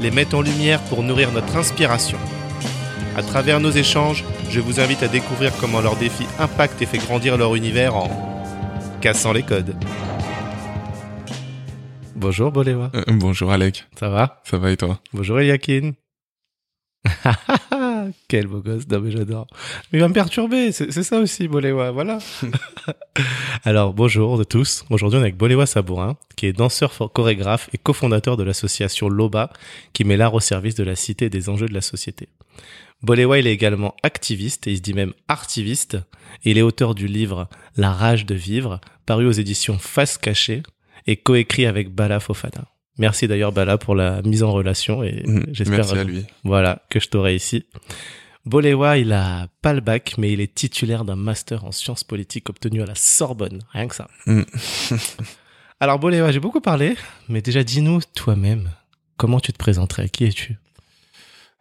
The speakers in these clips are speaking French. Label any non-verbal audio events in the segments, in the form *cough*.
les met en lumière pour nourrir notre inspiration. À travers nos échanges, je vous invite à découvrir comment leurs défis impactent et fait grandir leur univers en cassant les codes. Bonjour Boléwa. Euh, bonjour Alec. Ça va? Ça va et toi? Bonjour *laughs* *laughs* Quel beau gosse, non mais j'adore. Mais il va me perturber, c'est ça aussi Boléwa, voilà. *laughs* Alors bonjour de tous, aujourd'hui on est avec Boléwa Sabourin, qui est danseur chorégraphe et cofondateur de l'association LOBA, qui met l'art au service de la cité et des enjeux de la société. Boléwa il est également activiste, et il se dit même artiviste, il est auteur du livre La rage de vivre, paru aux éditions Face Cachée, et coécrit avec Bala Fofana. Merci d'ailleurs Bala pour la mise en relation et Mm, j'espère Merci à lui. voilà, que je t'aurai ici. Boléwa, il a pas le bac, mais il est titulaire d'un master en sciences politiques obtenu à la Sorbonne. Rien que ça. Mm. *laughs* Alors Boléwa, j'ai beaucoup parlé, mais déjà dis-nous toi-même, comment tu te présenterais? Qui es-tu?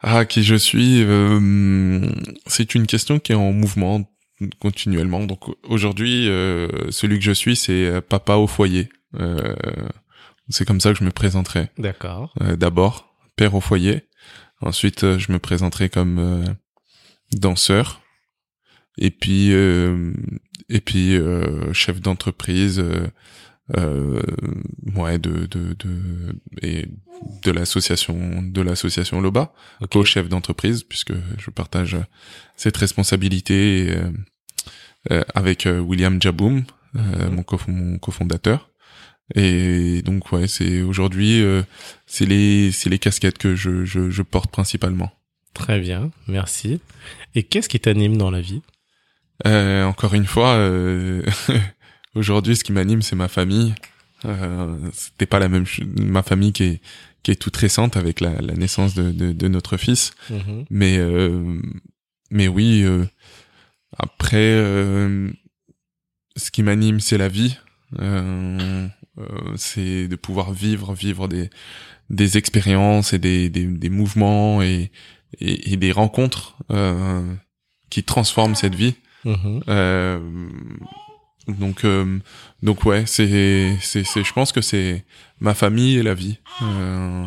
Ah, qui je suis euh, C'est une question qui est en mouvement continuellement. Donc aujourd'hui, euh, celui que je suis, c'est euh, papa au foyer. Euh, c'est comme ça que je me présenterai. D'accord. Euh, D'abord, père au foyer. Ensuite, euh, je me présenterai comme euh, danseur. Et puis, euh, et puis euh, chef d'entreprise. Euh, euh, ouais, de de de et de l'association de l'association Loba, co-chef d'entreprise puisque je partage cette responsabilité euh, euh, avec William Jaboum, Mhm. mon, mon cofondateur. Et donc ouais, c'est aujourd'hui euh, c'est les c'est les casquettes que je, je je porte principalement. Très bien, merci. Et qu'est-ce qui t'anime dans la vie? Euh, encore une fois, euh, *laughs* aujourd'hui, ce qui m'anime, c'est ma famille. Euh, C'était pas la même ma famille qui est qui est toute récente avec la, la naissance de, de, de notre fils, Mhm. mais euh, mais oui. euh, après, euh, ce qui m'anime, c'est la vie. Euh, c'est de pouvoir vivre vivre des des expériences et des des, des mouvements et, et et des rencontres euh, qui transforment cette vie. Mhm. Euh, donc euh, donc ouais, c'est c'est c'est je pense que c'est ma famille et la vie Euh,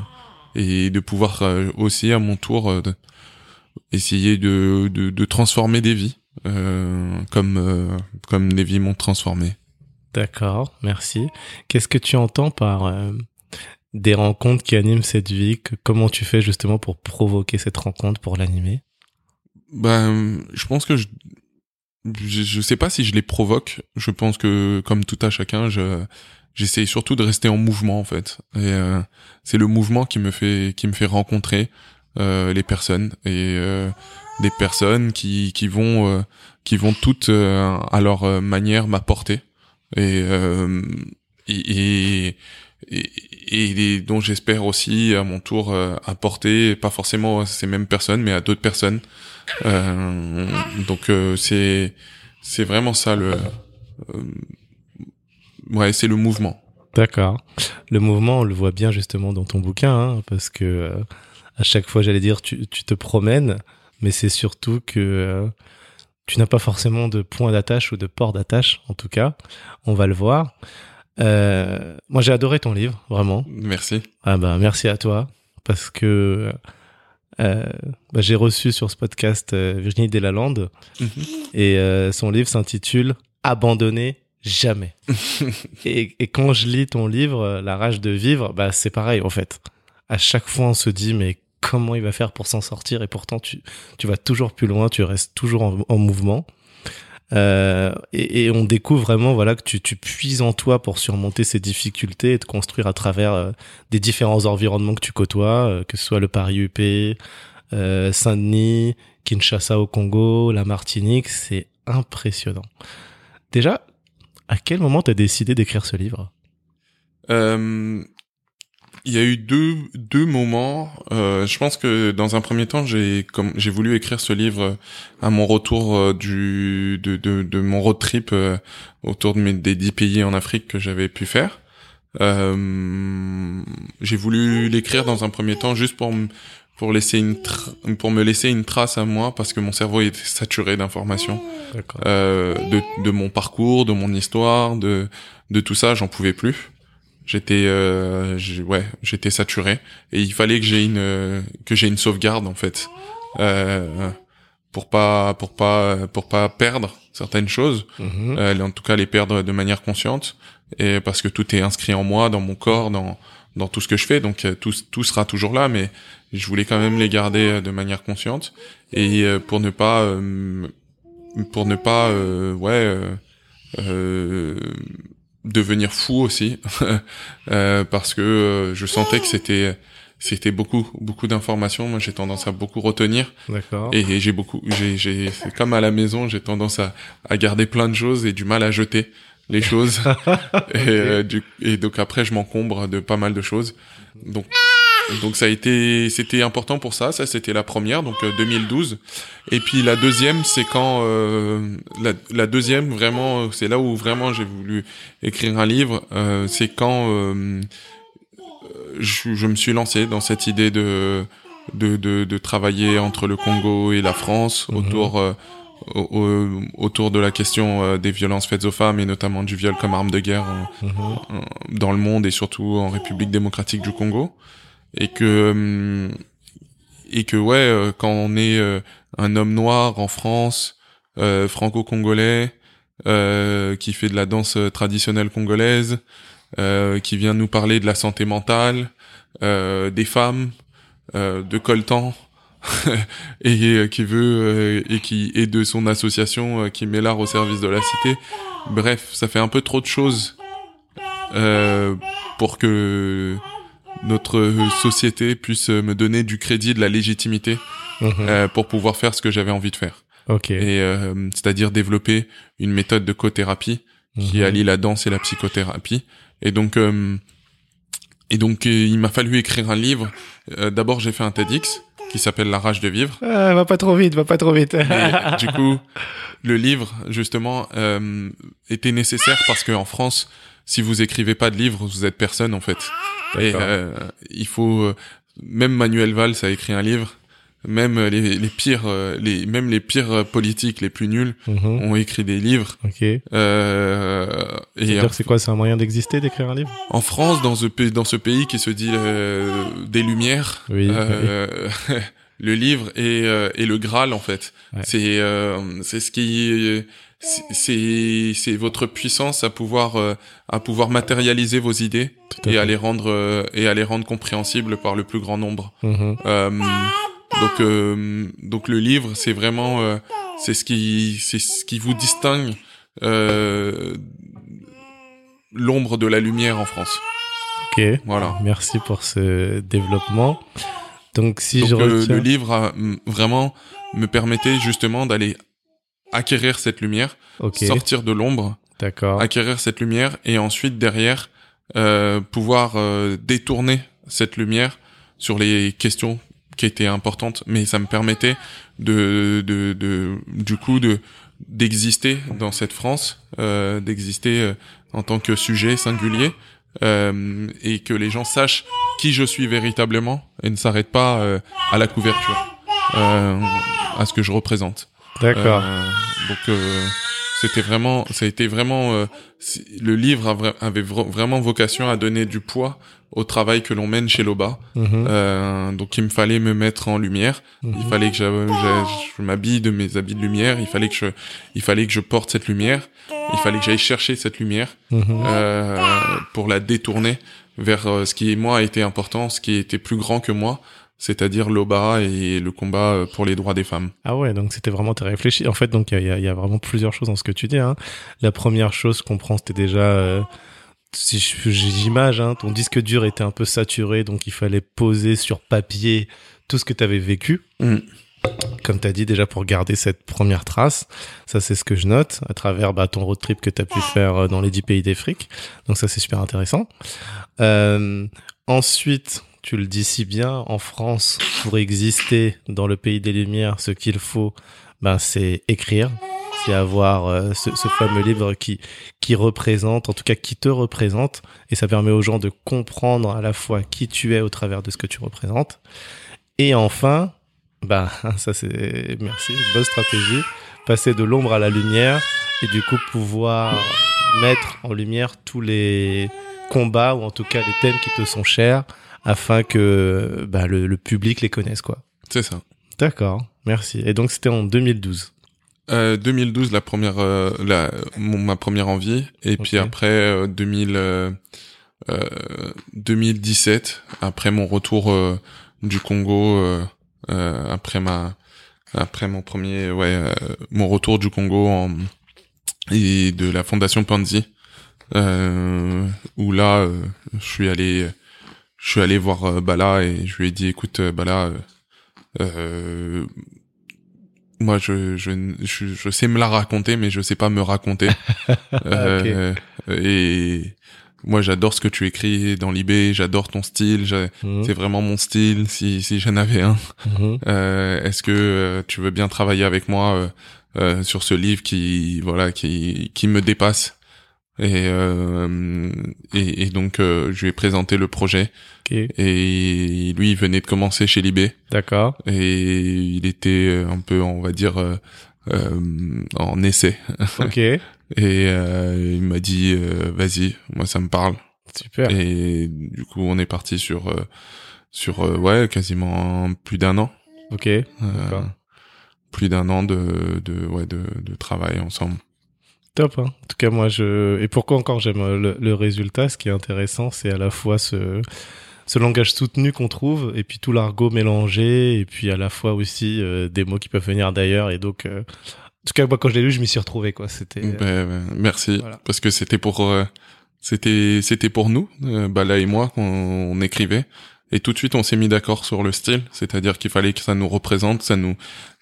et de pouvoir euh, aussi à mon tour de- essayer de, de de transformer des vies euh, comme euh, comme des vies m'ont transformé. D'accord, merci. Qu'est-ce que tu entends par euh, des rencontres qui animent cette vie? Comment tu fais justement pour provoquer cette rencontre, pour l'animer? Ben, je pense que je, je, sais pas si je les provoque. Je pense que, comme tout à chacun, je, j'essaye surtout de rester en mouvement, en fait. Et euh, c'est le mouvement qui me fait, qui me fait rencontrer euh, les personnes et des personnes qui, qui vont, qui vont toutes à leur manière m'apporter et, euh, et, et et, et dont j'espère aussi à mon tour euh, apporter pas forcément à ces mêmes personnes mais à d'autres personnes euh, donc euh, c'est c'est vraiment ça le euh, ouais c'est le mouvement D'accord. Le mouvement, on le voit bien justement dans ton bouquin, hein, parce que euh, à chaque fois, j'allais dire, tu, tu te promènes, mais c'est surtout que euh, tu n'as pas forcément de point d'attache ou de port d'attache, en tout cas. On va le voir. Euh, moi, j'ai adoré ton livre, vraiment. merci Ah bah merci à toi, parce que euh, bah, j'ai reçu sur ce podcast euh, Virginie Delalande, et euh, son livre s'intitule Abandonner jamais. *laughs* et, et quand je lis ton livre, La rage de vivre, bah c'est pareil en fait. À chaque fois, on se dit mais comment il va faire pour s'en sortir et pourtant tu tu vas toujours plus loin, tu restes toujours en, en mouvement. Euh, et, et on découvre vraiment voilà que tu, tu puises en toi pour surmonter ces difficultés et te construire à travers euh, des différents environnements que tu côtoies, euh, que ce soit le Paris UP, euh, Saint-Denis, Kinshasa au Congo, la Martinique, c'est impressionnant. Déjà, à quel moment t'as décidé d'écrire ce livre? Il y a eu deux deux moments. Euh, je pense que dans un premier temps, j'ai comme j'ai voulu écrire ce livre à mon retour euh, du de, de, de mon road trip euh, autour de mes des dix pays en Afrique que j'avais pu faire. Euh, j'ai voulu l'écrire dans un premier temps juste pour pour laisser une pour me laisser une trace à moi parce que mon cerveau était saturé d'informations euh, de de mon parcours, de mon histoire, de de tout ça, j'en pouvais plus j'étais euh, ouais j'étais saturé. Et il fallait que j'ai une que j'ai une sauvegarde en fait. Euh, pour pas pour pas pour pas perdre certaines choses. Euh, en tout cas les perdre de manière consciente. Et parce que tout est inscrit en moi dans mon corps dans dans tout ce que je fais. Donc euh, tout tout sera toujours là. Mais je voulais quand même les garder euh, de manière consciente. Et euh, pour ne pas pour ne pas ouais devenir fou aussi *laughs* euh, parce que euh, je sentais que c'était c'était beaucoup beaucoup d'informations. Moi j'ai tendance à beaucoup retenir. D'accord. Et, j'ai beaucoup j'ai j'ai c'est comme à la maison j'ai tendance à à garder plein de choses et du mal à jeter les choses. *laughs* Et, euh, du, et donc après je m'encombre de pas mal de choses. Donc donc ça a été, c'était important pour ça. Ça c'était la première, donc 2012. Euh, Et puis la deuxième, c'est quand euh, la, la, deuxième vraiment, c'est là où vraiment j'ai voulu écrire un livre. Euh, c'est quand euh, je, je, me suis lancé dans cette idée de de, de, de travailler entre le Congo et la France mhm. autour euh, autour de la question des violences faites aux femmes et notamment du viol comme arme de guerre mhm. dans le monde et surtout en République démocratique du Congo et que et que ouais euh, quand on est euh, un homme noir en France euh, franco-congolais qui fait de la danse traditionnelle congolaise qui vient nous parler de la santé mentale des femmes de coltan *laughs* et qui veut et qui est de son association qui met l'art au service de la cité. Bref ça fait un peu trop de choses pour que notre société puisse me donner du crédit, de la légitimité mhm. euh, pour pouvoir faire ce que j'avais envie de faire. Ok. Et euh, c'est-à-dire développer une méthode de co-thérapie qui mhm. allie la danse et la psychothérapie. Et donc, euh, et donc, il m'a fallu écrire un livre. D'abord, j'ai fait un TEDx qui s'appelle La rage de vivre. Ah, va pas trop vite, va pas trop vite. *laughs* du coup, le livre justement était nécessaire parce qu'en France, si vous écrivez pas de livre, vous êtes personne en fait. Et euh, il faut euh, même Manuel Valls a écrit un livre. Même les, les pires, euh, les même les pires politiques les plus nuls mhm. ont écrit des livres. Ok. Euh, et c'est quoi C'est un moyen d'exister, d'écrire un livre? En France, dans ce pays, dans ce pays qui se dit des Lumières, oui, *laughs* le livre est, est le Graal en fait. C'est c'est ce qui c'est c'est votre puissance à pouvoir euh, à pouvoir matérialiser vos idées et à les rendre euh, et à les rendre compréhensibles par le plus grand nombre. Mm-hmm. Euh, donc donc le livre c'est vraiment c'est ce qui c'est ce qui vous distingue l'ombre de la lumière en France. Ok. Voilà. Merci pour ce développement. Donc si je retiens... le livre vraiment me permettait justement d'aller acquérir cette lumière, sortir de l'ombre, acquérir cette lumière et ensuite derrière euh, pouvoir euh, détourner cette lumière sur les questions qui étaient importantes, mais ça me permettait de, de, de du coup de d'exister dans cette France, euh, d'exister euh, en tant que sujet singulier euh, et que les gens sachent qui je suis véritablement et ne s'arrêtent pas euh, à la couverture, à ce que je représente. D'accord. Euh, donc euh, c'était vraiment, ça a été vraiment, euh, le livre avait vraiment vocation à donner du poids au travail que l'on mène chez Loba. Mhm. donc il me fallait me mettre en lumière. Il mhm. fallait que je m'habille de mes habits de lumière. Il fallait que je, il fallait que je porte cette lumière. Il fallait que j'aille chercher cette lumière mhm. pour la détourner vers ce qui moi a été important, ce qui était plus grand que moi c'est-à-dire l'OBA et le combat euh, pour les droits des femmes. Ah ouais, donc c'était vraiment très réfléchi. En fait, donc il y a, y a, vraiment plusieurs choses dans ce que tu dis. Hein. La première chose qu'on prend, c'était déjà, euh, si j'image, hein, ton disque dur était un peu saturé, donc il fallait poser sur papier tout ce que tu avais vécu. Mm. Comme tu as dit déjà pour garder cette première trace, ça c'est ce que je note à travers bah, ton road trip que tu as pu faire euh, dans les 10 pays d'Afrique. Donc ça c'est super intéressant. Euh, Ensuite, tu le dis si bien, en France, pour exister dans le pays des Lumières, ce qu'il faut, ben, c'est écrire, c'est avoir euh, ce, ce, fameux livre qui qui représente, en tout cas qui te représente, et ça permet aux gens de comprendre à la fois qui tu es au travers de ce que tu représentes. Et enfin, bah *laughs* ça c'est merci, bonne stratégie, passer de l'ombre à la lumière et du coup pouvoir mettre en lumière tous les combats ou en tout cas les thèmes qui te sont chers afin que bah, le, le public les connaisse quoi. C'est ça. D'accord, merci. Et donc c'était en 2012. Euh, 2012 la première euh, la mon, ma première envie et okay. puis après euh, 2000 2017 euh, après mon retour euh, du Congo après ma après mon premier ouais mon retour du Congo en, et de la fondation Panzi où là je suis allé je suis allé voir Bala et je lui ai dit écoute Bala euh, moi, je, je, je, je, sais me la raconter, mais je sais pas me raconter. *laughs* euh, Et moi, j'adore ce que tu écris dans l'IB, j'adore ton style, mmh. c'est vraiment mon style, si, si j'en avais un. Mmh. Euh, Est-ce que euh, tu veux bien travailler avec moi euh, euh, sur ce livre qui, voilà, qui, qui me dépasse? Et, euh, et, et, donc euh, je lui ai présenté le projet. Okay. et lui il venait de commencer chez Libé. D'accord. Et il était un peu on va dire euh, en essai. *laughs* Ok. Et il m'a dit vas-y moi ça me parle. Super. Et du coup on est parti sur sur ouais quasiment plus d'un an. Ok. Plus d'un an de de ouais de, de travail ensemble Top. Hein. En tout cas, moi, je et pourquoi encore j'aime le, le, résultat? Ce qui est intéressant, c'est à la fois ce ce langage soutenu qu'on trouve et puis tout l'argot mélangé et puis à la fois aussi euh, des mots qui peuvent venir d'ailleurs et donc euh, en tout cas moi quand je l'ai lu je m'y suis retrouvé quoi c'était ben, ben, merci voilà. parce que c'était pour euh, c'était c'était pour nous Bala et moi qu'on écrivait et tout de suite on s'est mis d'accord sur le style c'est-à-dire qu'il fallait que ça nous représente ça nous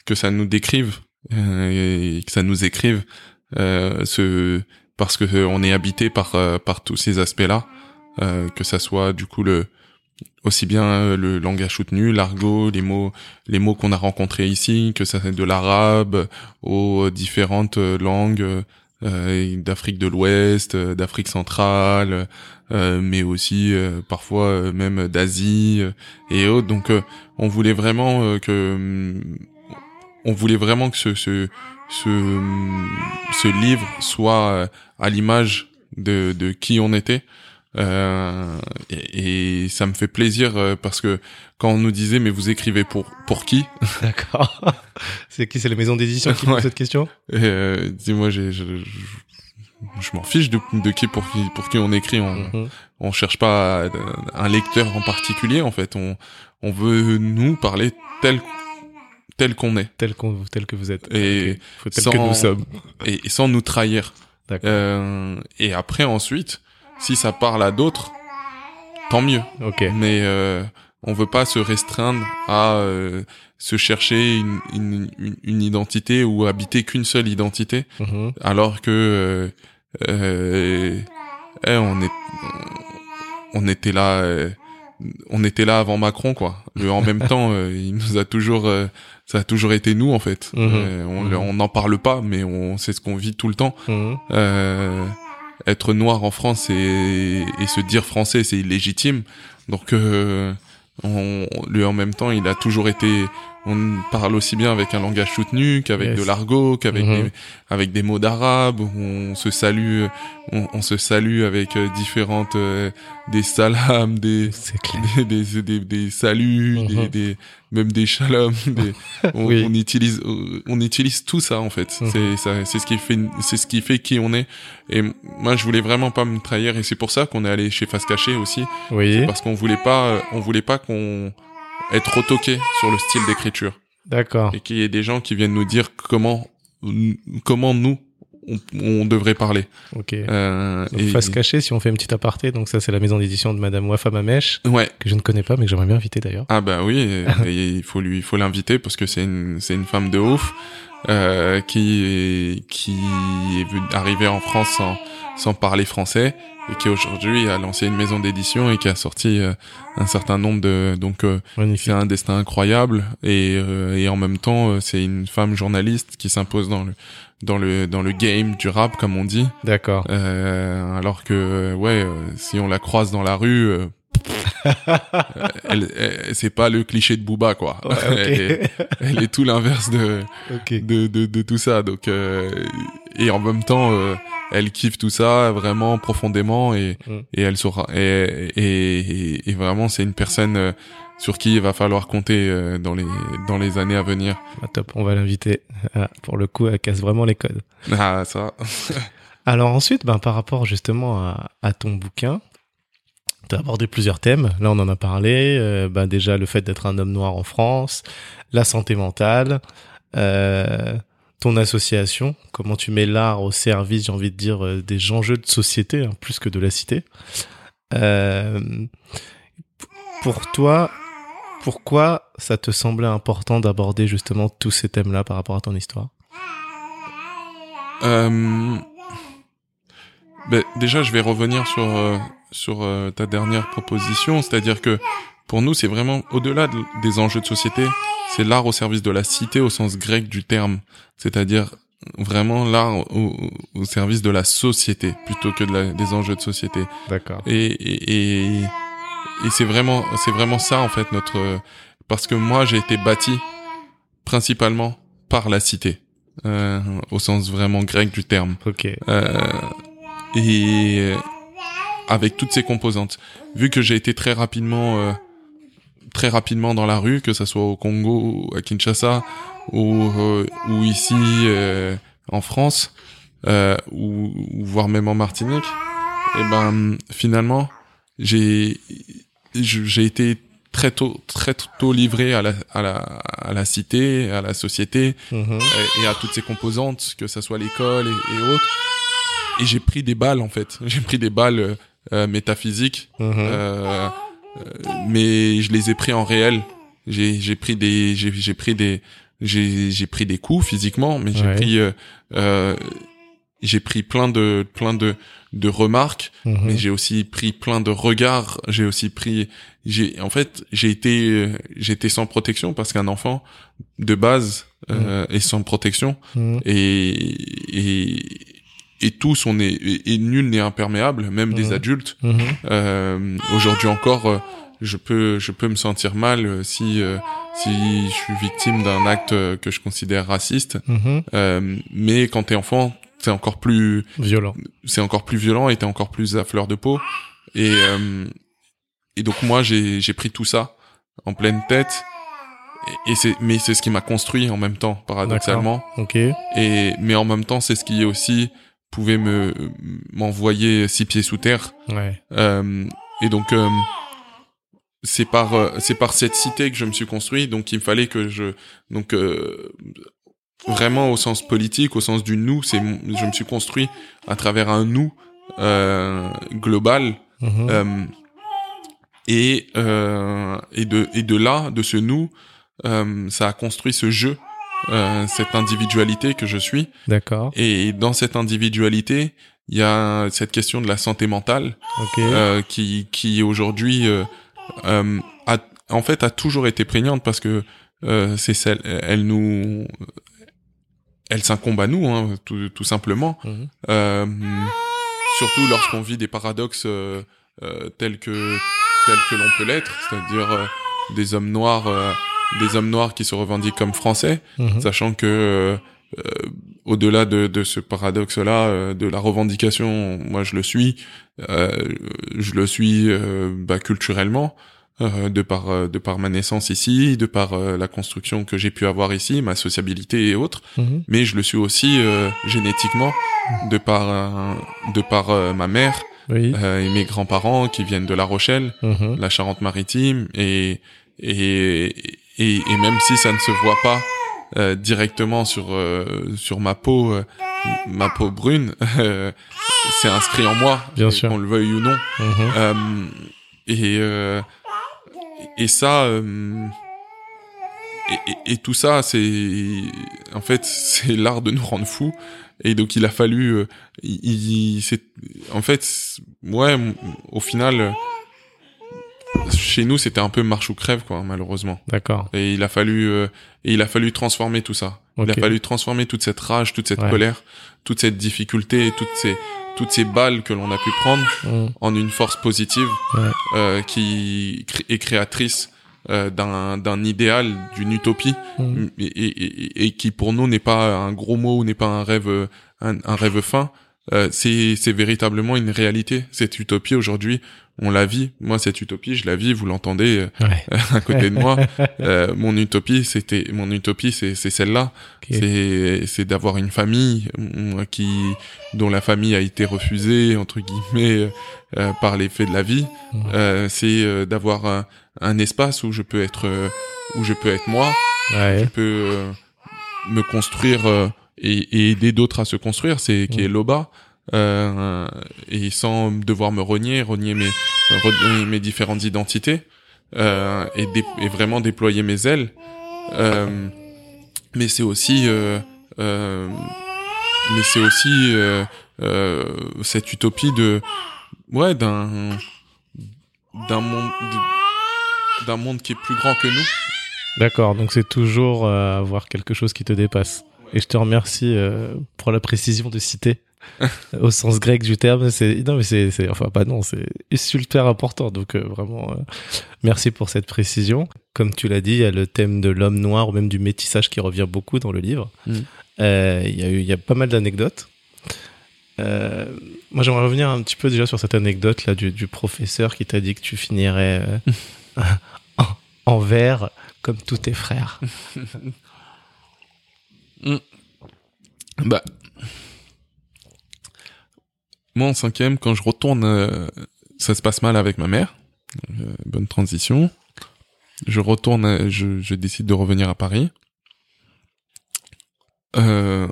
que ça nous décrive et que ça nous écrive euh, ce parce que euh, on est habité par euh, par tous ces aspects-là, euh, que ça soit du coup le aussi bien le langage soutenu, l'argot, les mots les mots qu'on a rencontrés ici, que ça de l'arabe aux différentes langues euh, d'Afrique de l'Ouest, d'Afrique centrale, euh, mais aussi parfois même d'Asie et autres. Donc on voulait vraiment que on voulait vraiment que ce, ce ce, ce livre soit euh, à l'image de, de qui on était. Euh, et, et, ça me fait plaisir euh, parce que quand on nous disait mais vous écrivez pour pour qui *laughs* D'accord. c'est qui? C'est la maison d'édition qui pose cette question? Euh, Dis-moi, je, je, je m'en fiche de, de, qui pour qui pour qui on écrit. On mm -hmm. on cherche pas un lecteur en particulier en fait. On on veut nous parler tel tel qu'on est, tel qu'on, tel que vous êtes, et okay. tel sans, que nous sommes, et, et sans nous trahir. Euh, et après ensuite, si ça parle à d'autres, tant mieux. Ok. Mais euh, on veut pas se restreindre à euh, se chercher une, une, une, une, identité ou habiter qu'une seule identité, mm -hmm. alors que euh, eh, on est on était là on était là avant Macron quoi. Le, en même *laughs* temps, il nous a toujours ça a toujours été nous en fait. Mmh. Euh, on n'en parle pas, mais on sait ce qu'on vit tout le temps. Mmh. Euh, être noir en France et, et se dire français, c'est illégitime. Donc, euh, on, lui en même temps, il a toujours été on parle aussi bien avec un langage soutenu qu'avec yes. de l'argot, qu'avec Mhm. des, avec des mots d'arabe. On se salue, on, on se salue avec euh, différentes euh, des salams, des des, des, des, des saluts, des, des même des shalom. *laughs* Des, on, Oui. on utilise on utilise tout ça en fait. Mhm. C'est ça, c'est ce qui fait c'est ce qui fait qui on est. Et moi je voulais vraiment pas me trahir et c'est pour ça qu'on est allé chez Face Caché aussi Oui, parce qu'on voulait pas on voulait pas qu'on être retoqué sur le style d'écriture d'accord. et qu'il y ait des gens qui viennent nous dire comment comment nous on, on devrait parler. Ok. Euh, Donc, et- face cachée, si on fait une petite aparté, donc ça c'est la maison d'édition de Madame Wafa Mamesh, Ouais. que je ne connais pas mais que j'aimerais bien inviter d'ailleurs. Ah bah oui, et- et il faut lui, il faut l'inviter parce que c'est une, c'est une femme de ouf. euh, qui qui est arrivé en France sans sans parler français et qui aujourd'hui a lancé une maison d'édition et qui a sorti euh, un certain nombre de donc euh, c'est un destin incroyable et euh, et en même temps c'est une femme journaliste qui s'impose dans le dans le dans le game du rap comme on dit. D'accord. alors que ouais si on la croise dans la rue *laughs* elle, c'est pas le cliché de Booba quoi. *laughs* elle, est, tout l'inverse de, de, de, de tout ça. Donc et en même temps elle kiffe tout ça vraiment profondément et, mm. et elle saura et, et, et vraiment c'est une personne euh, sur qui il va falloir compter euh, dans les dans les années à venir. Ah, top, on va l'inviter. Ah, pour le coup, elle casse vraiment les codes. Ah ça. *laughs* Alors ensuite, ben par rapport justement à, à ton bouquin, tu as abordé plusieurs thèmes. Là, on en a parlé. Euh, ben déjà le fait d'être un homme noir en France, la santé mentale. Euh, ton association, comment tu mets l'art au service, j'ai envie de dire, euh, des enjeux de société, hein, plus que de la cité. Pour toi, pourquoi ça te semblait important d'aborder justement tous ces thèmes-là par rapport à ton histoire? Ben, Déjà, je vais revenir sur, euh, sur ta dernière proposition, c'est-à-dire que pour nous, c'est vraiment au-delà des enjeux de société, c'est l'art au service de la cité au sens grec du terme, c'est-à-dire vraiment l'art au, service de la société plutôt que de des enjeux de société. D'accord. Et, et, et, c'est vraiment c'est vraiment ça en fait notre parce que moi j'ai été bâti principalement par la cité euh, au sens vraiment grec du terme. Ok. Euh, et avec toutes ses composantes. Vu que j'ai été très rapidement euh, très rapidement dans la rue, que ça soit au Congo, à Kinshasa ou, euh, ou ici euh, en France, euh, ou, voire même en Martinique, et eh ben finalement j'ai j'ai été très tôt très tôt livré à la à la à la cité, à la société mhm. et, à toutes ses composantes, que ça soit l'école et, autres. Et j'ai pris des balles en fait. J'ai pris des balles métaphysiques. Mhm. Euh, mais je les ai pris en réel. J'ai j'ai pris des j'ai j'ai pris des j'ai j'ai pris des coups physiquement, mais j'ai pris euh, euh, j'ai pris plein de plein de de remarques, mhm. mais j'ai aussi pris plein de regards. J'ai aussi pris j'ai en fait j'ai été j'étais sans protection parce qu'un enfant de base euh, mhm. est sans protection mhm. et et et tous on est et, nul n'est imperméable, même des mhm. adultes. Mhm. Euh, Aujourd'hui encore, euh, je peux je peux me sentir mal euh, si euh, si je suis victime d'un acte que je considère raciste. Mhm. mais quand t'es enfant, c'est encore plus violent. C'est encore plus violent et t'es encore plus à fleur de peau. Et et donc moi j'ai j'ai pris tout ça en pleine tête et c'est mais c'est ce qui m'a construit en même temps paradoxalement ok et mais en même temps c'est ce qui est aussi pouvait me m'envoyer six pieds sous terre. Ouais. Euh, et donc euh, c'est par euh, c'est par cette cité que je me suis construit. Donc il fallait que je donc euh, vraiment au sens politique, au sens du nous, c'est je me suis construit à travers un nous euh, global. Mm-hmm. et et de et de là de ce nous ça a construit ce jeu euh, cette individualité que je suis. D'accord. Et dans cette individualité, il y a cette question de la santé mentale euh, qui qui aujourd'hui euh, euh, a en fait a toujours été prégnante parce que euh, c'est celle elle nous elle s'incombe à nous hein, tout, tout simplement euh, surtout lorsqu'on vit des paradoxes euh, tels que tels que l'on peut l'être c'est-à-dire des hommes noirs des hommes noirs qui se revendiquent comme français, mhm. sachant que euh, euh, au-delà de, de, ce paradoxe-là, euh, de la revendication, moi je le suis, je le suis bah, culturellement, de par de par ma naissance ici, de par la construction que j'ai pu avoir ici, ma sociabilité et autres, mhm. mais je le suis aussi génétiquement, de par de par ma mère. et mes grands-parents qui viennent de La Rochelle, mhm. la Charente-Maritime, et, et, et, et, même si ça ne se voit pas euh, directement sur euh, sur ma peau euh, ma peau brune euh, *laughs* c'est inscrit en moi bien sûr qu'on le veuille ou non mhm. et et ça et, et, tout ça, c'est en fait c'est l'art de nous rendre fous. Et donc il a fallu, euh, il, c'est en fait, ouais, au final, chez nous c'était un peu marche ou crève quoi, malheureusement. D'accord. Et il a fallu, euh, et il a fallu transformer tout ça. Il a fallu transformer toute cette rage, toute cette colère, toute cette difficulté, toutes ces toutes ces balles que l'on a pu prendre mm. en une force positive euh, qui est créatrice euh, d'un d'un idéal, d'une utopie, mm. et, et, et, qui pour nous n'est pas un gros mot ou n'est pas un rêve un, un rêve fin. Euh, c'est véritablement une réalité. Cette utopie aujourd'hui, on la vit. Moi, cette utopie, je la vis. Vous l'entendez euh, *laughs* à côté de moi. *laughs* Euh, mon utopie, c'était mon utopie, c'est celle-là. C'est c'est d'avoir une famille qui dont la famille a été refusée entre guillemets euh, par les faits de la vie. c'est d'avoir un, un, espace où je peux être où je peux être moi. Je peux me construire et, et aider d'autres à se construire. C'est qui est Loba. Euh, et sans devoir me renier, renier mes, renier mes différentes identités euh, et, et, vraiment déployer mes ailes. Euh, mais c'est aussi, euh, euh, mais c'est aussi euh, cette utopie de, ouais, d'un, d'un monde, d'un monde qui est plus grand que nous. D'accord, donc c'est toujours avoir quelque chose qui te dépasse. Et je te remercie pour la précision de citer *laughs* au sens grec du terme. C'est non mais c'est enfin pas non, c'est super important. Donc euh, vraiment euh, merci pour cette précision. Comme tu l'as dit, il y a le thème de l'homme noir ou même du métissage qui revient beaucoup dans le livre. Mm. Euh, il y a eu il y a pas mal d'anecdotes. moi, j'aimerais revenir un petit peu déjà sur cette anecdote là du, du professeur qui t'a dit que tu finirais *laughs* *laughs* en, en vert comme tous tes frères. Mm. Bah, moi, en cinquième, quand je retourne, euh, ça se passe mal avec ma mère. Euh, bonne transition. Je retourne, euh, je, je, décide de revenir à Paris. Euh,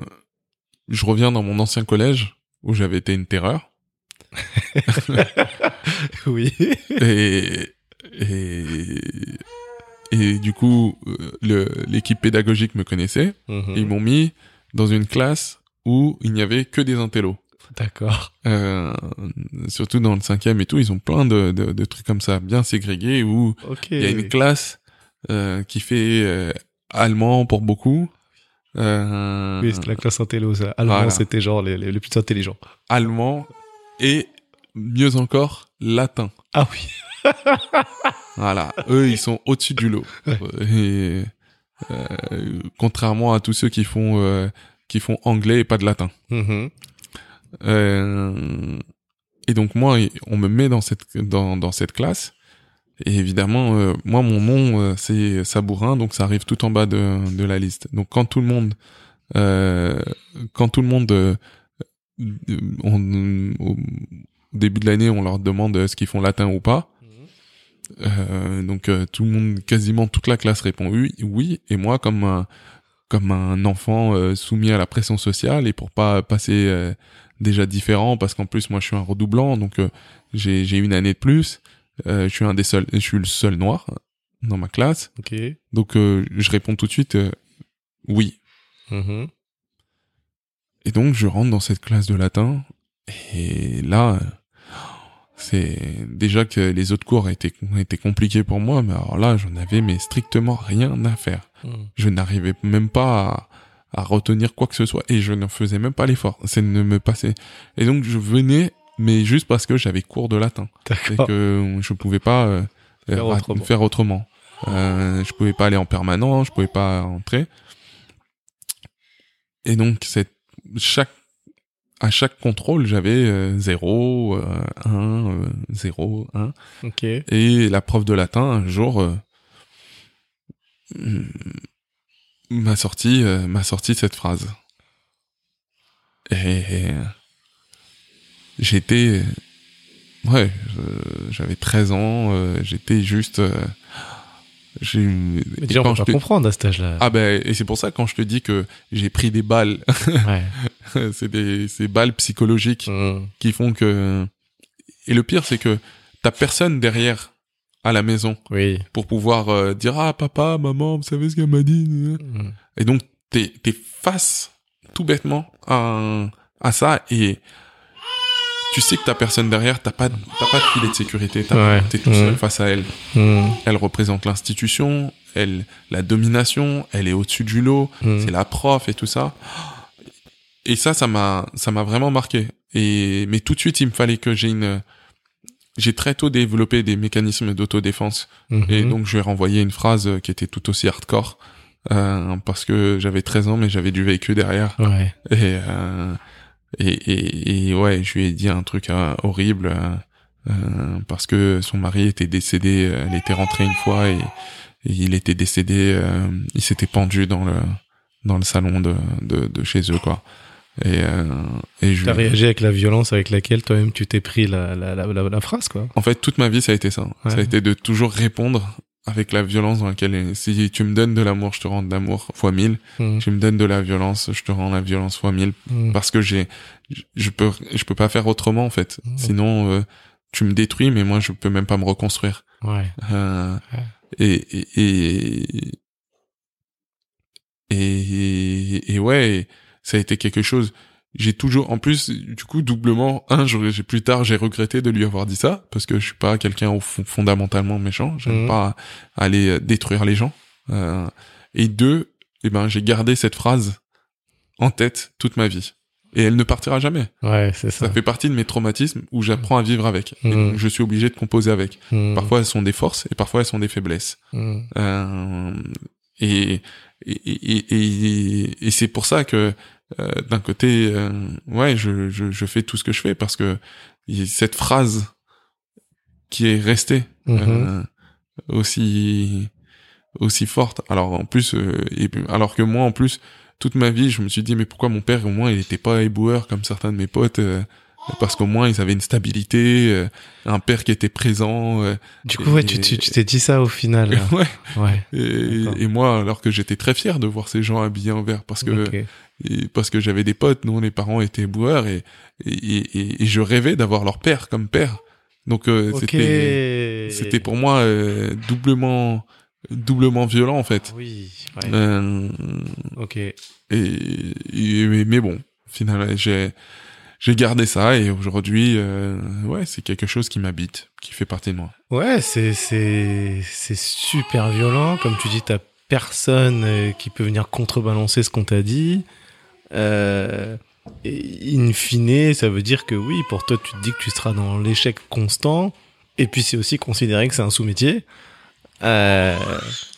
je reviens dans mon ancien collège où j'avais été une terreur. *laughs* oui. Et, et, et du coup, l'équipe pédagogique me connaissait. Mhm. Ils m'ont mis dans une classe où il n'y avait que des intellos. D'accord. Euh, surtout dans le cinquième et tout, ils ont plein de, de, de trucs comme ça, bien ségrégés, où il y a une classe euh, qui fait euh, allemand pour beaucoup. Euh, oui, c'était la classe intello, ça. Allemand, c'était genre les, les, plus intelligents. Allemand et, mieux encore, latin. Ah oui. *laughs* voilà, eux, ils sont au-dessus du lot. Et, euh, contrairement à tous ceux qui font euh, qui font anglais et pas de latin. Mm euh, et donc moi, on me met dans cette dans, dans cette classe. Et évidemment, euh, moi, mon nom, euh, c'est Sabourin, donc ça arrive tout en bas de, de la liste. Donc quand tout le monde, euh, quand tout le monde, on, au début de l'année, on leur demande ce qu'ils font latin ou pas. Mhm. donc tout le monde, quasiment toute la classe répond oui, oui. Et moi, comme un, comme un enfant soumis à la pression sociale et pour pas passer déjà différent parce qu'en plus moi je suis un redoublant donc euh, j'ai j'ai une année de plus euh, je suis un des seuls je suis le seul noir dans ma classe ok donc euh, je réponds tout de suite oui mm-hmm. et donc je rentre dans cette classe de latin et là c'est déjà que les autres cours étaient étaient compliqués pour moi mais alors là j'en avais mais strictement rien à faire. Mm. je n'arrivais même pas à à retenir quoi que ce soit et je ne faisais même pas l'effort. C'est ne me passer et donc je venais mais juste parce que j'avais cours de latin. Et que je pouvais pas euh, faire autrement, faire autrement. Euh, je pouvais pas aller en permanent je pouvais pas entrer et donc c'est chaque à chaque contrôle j'avais 0 1 0 1 et la prof de latin un jour euh, m'a sorti euh, m'a sorti cette phrase. Et j'étais ouais, j'avais 13 ans, euh, j'étais juste euh, j'ai déjà on peut pas comprendre à cet âge-là. Ah ben et c'est pour ça quand je te dis que j'ai pris des balles. ouais. *laughs* c'est des ces balles psychologiques mmh. qui font que et le pire c'est que t'as personne derrière à la maison Oui. pour pouvoir euh, dire ah papa maman vous savez ce qu'elle m'a dit Mhm. et donc t'es t'es face tout bêtement à à ça et tu sais que t'as personne derrière t'as pas t'as pas de filet de sécurité t'as- Ouais. t'es tout seul face à elle Mhm. elle représente l'institution elle la domination elle est au-dessus du lot Mhm. c'est la prof et tout ça. Et ça, ça m'a, ça m'a vraiment marqué. Et mais tout de suite, il me fallait que j'ai une, j'ai très tôt développé des mécanismes d'autodéfense. Et donc, je lui ai renvoyé une phrase qui était tout aussi hardcore euh, parce que j'avais 13 ans, mais j'avais du vécu derrière. Ouais. Et, euh, et, et, et ouais, je lui ai dit un truc euh, horrible euh, euh, parce que son mari était décédé. euh, Elle était rentrée une fois et, et il était décédé. euh, il s'était pendu dans le dans le salon de de, de chez eux quoi. Et euh, et je T'as réagi avec la violence avec laquelle toi-même tu t'es pris la, la, la, la, la phrase, quoi. en fait toute ma vie ça a été ça. Ça a été de toujours répondre avec la violence dans laquelle si tu me donnes de l'amour, je te rends de l'amour fois mille. Mhm. Tu me donnes de la violence, je te rends la violence fois mille. Mhm. parce que j'ai je- peux je peux pas faire autrement en fait Mhm. sinon euh, tu me détruis mais moi je peux même pas me reconstruire Ouais. Euh, Ouais. et, et et et et ouais ça a été quelque chose j'ai toujours en plus du coup doublement un j'ai plus tard j'ai regretté de lui avoir dit ça parce que je suis pas quelqu'un au fond- fondamentalement méchant j'aime Mhm. pas aller euh, détruire les gens Euh, et deux eh ben j'ai gardé cette phrase en tête toute ma vie et elle ne partira jamais Ouais, c'est ça. ça fait partie de mes traumatismes où j'apprends à vivre avec et donc je suis obligé de composer avec Mhm. parfois elles sont des forces et parfois elles sont des faiblesses Mhm. euh, et et, et, et, et c'est pour ça que euh, d'un côté euh, ouais je, je je fais tout ce que je fais parce que il y a cette phrase qui est restée Mhm. euh, aussi aussi forte alors en plus euh, et alors que moi en plus toute ma vie je me suis dit mais pourquoi mon père au moins il était pas éboueur comme certains de mes potes euh, parce qu'au moins ils avaient une stabilité euh, un père qui était présent euh, Du coup, ouais, tu tu tu t'es dit ça au final. *laughs* ouais Ouais. et, moi, alors que j'étais très fier de voir ces gens habillés en vert, parce que. Et parce que j'avais des potes, nous les parents étaient boueurs et et, et, et je rêvais d'avoir leur père comme père. Donc euh, c'était c'était pour moi euh, doublement doublement violent en fait. Oui. Ouais. Euh, Ok. et, et- mais, bon, finalement j'ai j'ai gardé ça et aujourd'hui ouais c'est quelque chose qui m'habite, qui fait partie de moi. Ouais, c'est c'est c'est super violent. Comme tu dis, t'as personne qui peut venir contrebalancer ce qu'on t'a dit. Euh, et in fine, ça veut dire que oui, pour toi, tu te dis que tu seras dans l'échec constant. Et puis c'est aussi considéré que c'est un sous-métier. Euh,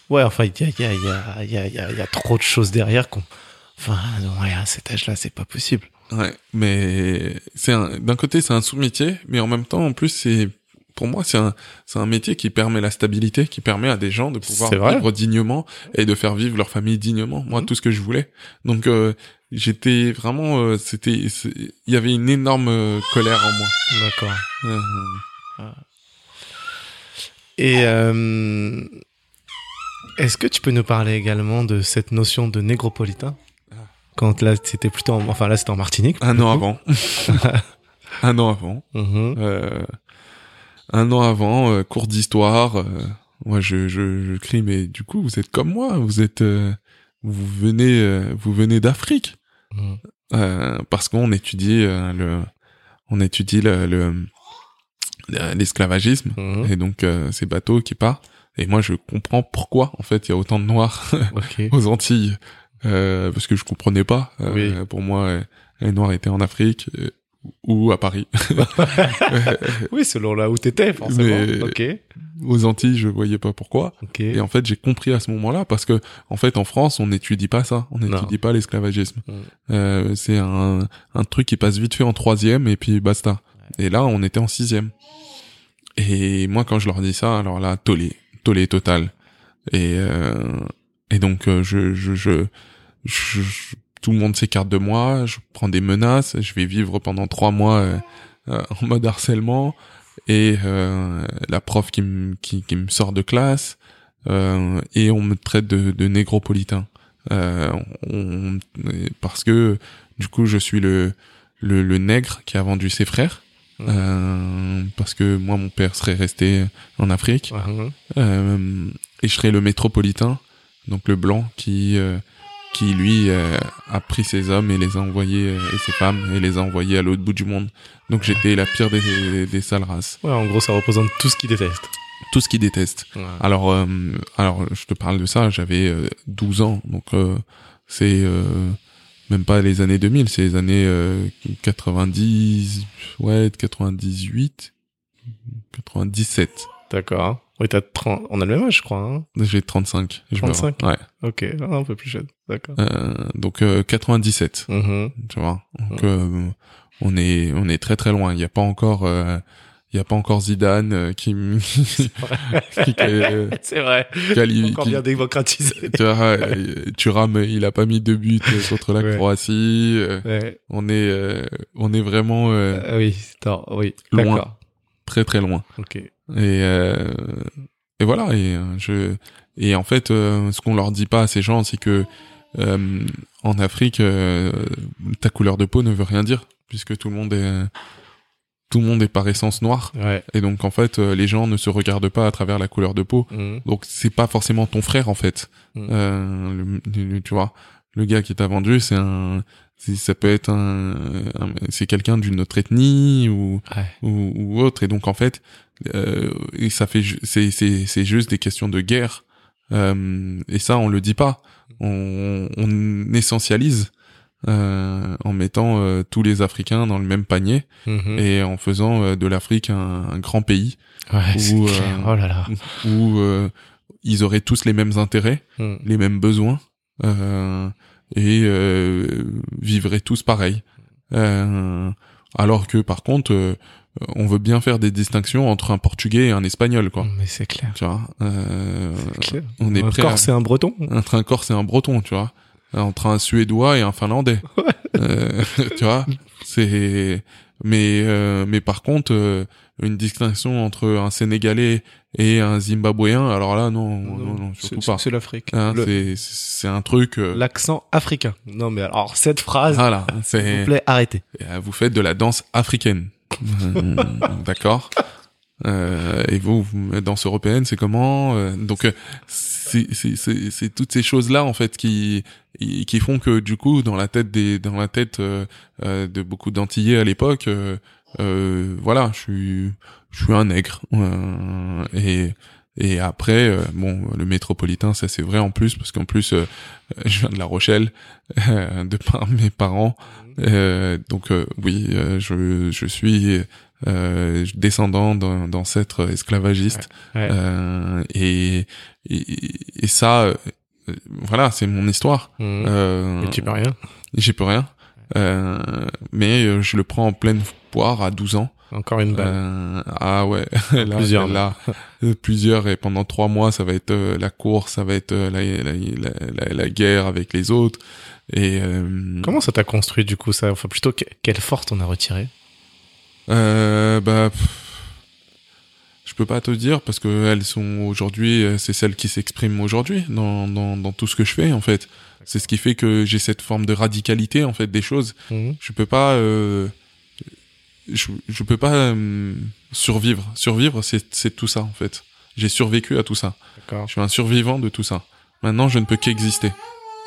ouais, enfin, il y a, il y, a, il y, a, il y, a, il y, a, trop de choses derrière qu'on... Enfin, ouais, à cet âge-là, c'est pas possible. Ouais, mais c'est un- d'un côté c'est un sous-métier, mais en même temps en plus c'est pour moi c'est un c'est un métier qui permet la stabilité, qui permet à des gens de pouvoir vivre dignement et de faire vivre leur famille dignement. Moi Mhm. tout ce que je voulais. Donc euh, j'étais vraiment euh, c'était il y avait une énorme euh, colère en moi. D'accord. Euh, Et euh, est-ce que tu peux nous parler également de cette notion de négropolitain? Ah. Quand là, c'était plutôt, en, enfin là, c'était en Martinique. *laughs* un an avant. un an avant. Euh, un an avant, euh, cours d'histoire. euh, moi, je, je, je crie, mais du coup, vous êtes comme moi. Vous êtes, euh, vous venez, euh, vous venez d'Afrique, Mhm. Euh, parce qu'on étudie euh, le, on étudie le, le- l'esclavagisme Mhm. et donc euh, ces bateaux qui partent. Et moi, je comprends pourquoi en fait il y a autant de noirs *laughs* aux Antilles, euh, parce que je comprenais pas. Euh, Pour moi, les noirs étaient en Afrique ou à Paris. *laughs* Oui, selon là où t'étais, forcément. Mais- Ok. aux Antilles, je voyais pas pourquoi. Ok. Et en fait, j'ai compris à ce moment-là parce que, en fait, en France, on n'étudie pas ça. On n'étudie pas l'esclavagisme. Mm. Euh, c'est un, un truc qui passe vite fait en troisième et puis basta. Et là, on était en sixième. Et moi, quand je leur dis ça, alors là, tollé, tollé total. Et euh, et donc, euh, je, je, je, je- je- tout le monde s'écarte de moi. Je prends des menaces. Je vais vivre pendant trois mois euh, euh, en mode harcèlement et euh, la prof qui me qui, qui me sort de classe euh, et on me traite de, de négropolitain euh, on- parce que du coup je suis le, le le nègre qui a vendu ses frères Mhm. euh, parce que moi mon père serait resté en Afrique mhm. euh, et je serais le métropolitain, donc le blanc qui euh, qui lui euh, a pris ses hommes et les a envoyés euh, et ses femmes et les a envoyés à l'autre bout du monde. Donc j'étais la pire des, des, des sales races, Ouais, en gros, ça représente tout ce qu'ils détestent. tout ce qu'ils détestent. Ouais. Alors, euh, alors, je te parle de ça, j'avais euh, 12 ans, donc euh, c'est euh, même pas les années 2000, c'est les années euh, 90, ouais, 98, 97. D'accord. Oui, t'as 30... On a le même âge, je crois. Hein J'ai 35. je me 35? vois. Ouais. ok, ah, un peu plus jeune. D'accord. Euh, donc euh, 97, Mhm. tu vois. Donc euh, on est on est très très loin. Il y a pas encore euh, il y a pas encore Zidane euh, qui *laughs* qui, qui, euh, C'est vrai. quali- Encore qui- bien démocratisé. tu vois, euh, Thuram, il a pas mis de but contre la Ouais. Croatie. euh, Ouais. on est, euh, on est vraiment euh, Euh, oui, attends, oui. Loin. Très très loin. Ok. Et euh, et voilà. Et euh, je et en fait, euh, ce qu'on leur dit pas à ces gens, c'est que euh, en Afrique, euh, ta couleur de peau ne veut rien dire, puisque tout le monde est tout le monde est par essence noir. Ouais. Et donc en fait, euh, les gens ne se regardent pas à travers la couleur de peau. Mhm. Donc c'est pas forcément ton frère en fait. Mm. Euh, le- le- tu vois, le gars qui t'a vendu, c'est un, ça peut être un, un- c'est quelqu'un d'une autre ethnie ou, Ouais. ou ou autre. Et donc en fait, euh, et ça fait, c'est c'est c'est juste des questions de guerre. Euh, et ça, on le dit pas. On, on essentialise. Euh, en mettant euh, tous les Africains dans le même panier Mhm. et en faisant euh, de l'Afrique un, un grand pays Ouais, clair. euh, Oh là là. où euh, ils auraient tous les mêmes intérêts, Mhm. les mêmes besoins euh, et euh, vivraient tous pareil. Euh, alors que par contre, euh, on veut bien faire des distinctions entre un Portugais et un Espagnol, quoi. Mais c'est clair. Tu vois, euh, C'est clair. on est un Corse à- et un Breton. entre un Corse et un Breton, tu vois, entre un Suédois et un Finlandais. *laughs* Euh, *laughs* tu vois, c'est mais euh, mais par contre euh, une distinction entre un Sénégalais et un Zimbabwéen, alors là non non non, surtout c'est- pas. C'est l'Afrique. Hein, Le- c'est c'est un truc. euh, L'accent africain. Non mais alors cette phrase, voilà, s'il vous plaît, arrêtez. euh, vous faites de la danse africaine, Euh, d'accord. Euh, et vous, danse européenne, c'est comment Euh, Donc euh, c'est toutes ces choses là en fait qui qui font que du coup dans la tête des dans la tête euh, euh, de beaucoup d'antillais à l'époque, euh, euh, voilà, je suis je suis un nègre Euh, et et après euh, bon le métropolitain ça c'est vrai en plus parce qu'en plus euh, je viens de La Rochelle euh, *laughs* de par mes parents euh, donc euh, oui, euh, je, je suis euh, descendant d'un- d'ancêtres esclavagistes Ouais. euh, et, et et ça, voilà, c'est mon histoire. Euh, Mais tu peux rien. J'y peux rien, euh, mais je le prends en pleine poire à 12 ans. Encore une balle. Ah ouais, *laughs* là, *laughs* Plusieurs. là, plusieurs et pendant trois mois, ça va être la course, ça va être la, la, la, la guerre avec les autres. Et euh, Comment ça t'a construit du coup ça? Enfin plutôt que- quelle force t'en as retiré? Euh, bah, pff, je peux pas te dire parce que elles sont aujourd'hui, euh, c'est celles qui s'expriment aujourd'hui dans, dans, dans tout ce que je fais en fait. C'est ce qui fait que j'ai cette forme de radicalité en fait des choses. Mhm. Je peux pas, euh, je, je peux pas euh, survivre. Survivre, c'est c'est tout ça en fait. J'ai survécu à tout ça. Je suis un survivant de tout ça. Maintenant, je ne peux qu'exister.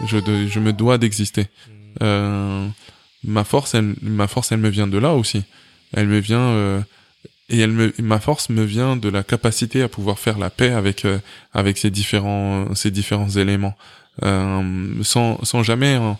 Je, de- je me dois d'exister. Euh, ma force, elle, ma force, elle me vient de là aussi. Elle me vient euh, et elle me, ma force me vient de la capacité à pouvoir faire la paix avec euh, avec ces différents ces différents éléments, euh, sans sans jamais euh,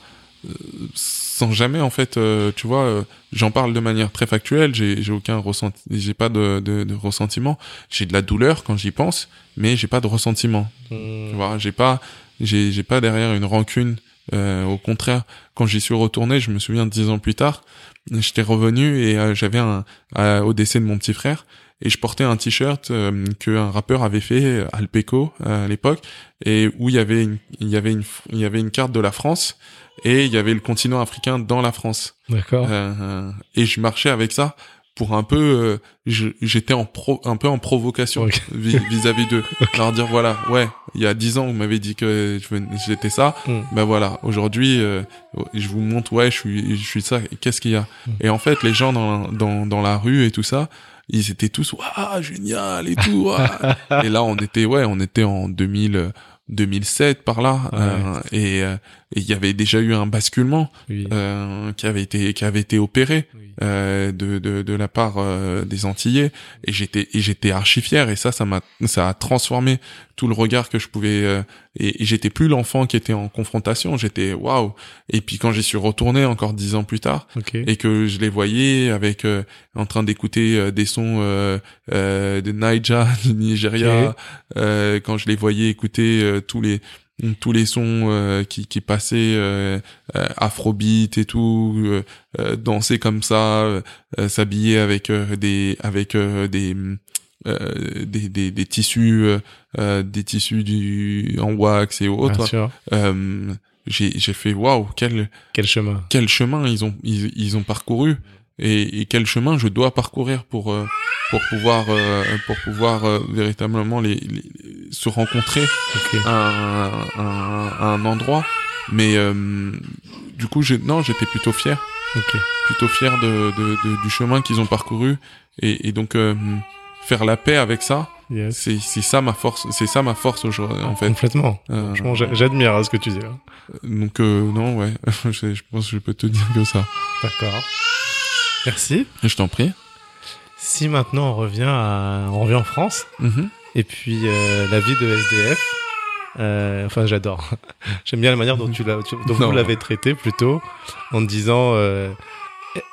sans jamais en fait, euh, tu vois, euh, j'en parle de manière très factuelle. J'ai j'ai aucun ressenti, j'ai pas de, de, de ressentiment. J'ai de la douleur quand j'y pense, mais j'ai pas de ressentiment. Tu Mhm. vois, j'ai pas, j'ai, j'ai pas derrière une rancune. Euh, au contraire, quand j'y suis retourné, je me souviens dix ans plus tard, j'étais revenu et euh, j'avais un, à- au décès de mon petit frère et je portais un t-shirt euh, qu'un rappeur avait fait, euh, Alpeco à l'époque, et où il y avait une, il y avait une, il y avait une carte de la France et il y avait le continent africain dans la France. D'accord. Euh, euh, et je marchais avec ça pour un peu euh, j'étais en pro, un peu en provocation *laughs* vis- vis-à-vis d'eux *laughs* leur dire voilà ouais il y a dix ans vous m'avez dit que j'étais ça Mm. ben voilà aujourd'hui euh, je vous montre ouais je suis je suis ça qu'est-ce qu'il y a Mm. et en fait les gens dans dans dans la rue et tout ça ils étaient tous waouh génial et tout waouh. *laughs* et là on était ouais on était en 2000 euh, 2007 par là Ouais. euh, et euh, et il y avait déjà eu un basculement Oui. euh, qui avait été qui avait été opéré oui. euh, de, de de la part euh, des Antillais et j'étais et j'étais archi fier et ça ça m'a ça a transformé tout le regard que je pouvais euh, et, et j'étais plus l'enfant qui était en confrontation j'étais waouh et puis quand j'y suis retourné encore dix ans plus tard Ok. et que je les voyais avec euh, en train d'écouter euh, des sons euh, euh, de Naija *laughs* du Nigeria euh, quand je les voyais écouter tous les tous les sons euh, qui qui passaient euh, euh, afrobeat et tout euh, euh, danser comme ça euh, s'habiller avec euh, des avec euh, des euh, des, des, des tissus des tissus du en wax et autres. Euh, j'ai j'ai fait waouh quel Quel chemin. quel chemin ils ont ils, ils ont parcouru et, et quel chemin je dois parcourir pour euh, pour pouvoir euh, pour pouvoir euh, véritablement les, les- se rencontrer Ok. à un, un, à un endroit mais euh, du coup j'ai non j'étais plutôt fier Ok. plutôt fier de, de, de- du chemin qu'ils ont parcouru et, et donc euh, faire la paix avec ça Yes. c'est c'est ça ma force c'est ça ma force aujourd'hui en fait Complètement. Euh, j'admire hein, ce que tu dis là. donc euh, non ouais *laughs* je, je pense que je peux te dire que ça D'accord. Merci. je t'en prie Si maintenant on revient à, on revient en France Mhm. et puis euh, la vie de SDF. euh, enfin, j'adore. *laughs* J'aime bien la manière dont tu l'as, tu- dont vous l'avez traité plutôt, en disant euh,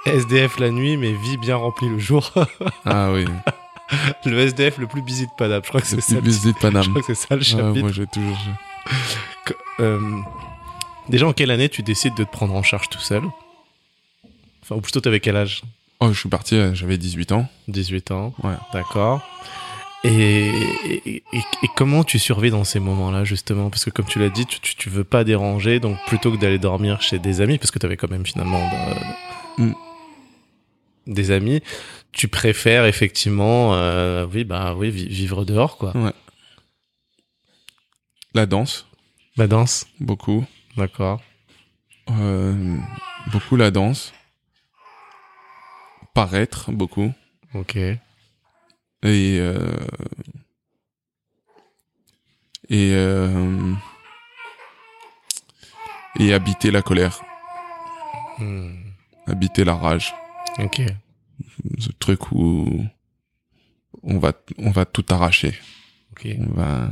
SDF la nuit, mais vie bien remplie le jour. *laughs* ah oui le SDF le plus busy de Paname. Je crois que c'est ça. le Busy de Je Paname. crois que c'est ça le Ah, chapitre. moi, j'ai toujours. Déjà, en quelle année tu décides de te prendre en charge tout seul? Enfin, ou plutôt, t'avais quel âge? Oh, je suis parti, euh, j'avais 18 ans. 18 ans. Ouais. D'accord. Et, et, et- et comment tu survis dans ces moments-là, justement? Parce que, comme tu l'as dit, tu, tu, tu veux pas déranger, donc plutôt que d'aller dormir chez des amis, parce que tu avais quand même finalement de- Mm. des amis, tu préfères effectivement, euh, oui, bah oui, vi- vivre dehors, quoi. La danse, La danse, beaucoup. d'accord. Euh, beaucoup la danse. Paraître, beaucoup. Ok. Et, euh, et, euh, et habiter la colère, Hmm. habiter la rage. Ok. Ce truc où on va, on va tout arracher. Ok. on va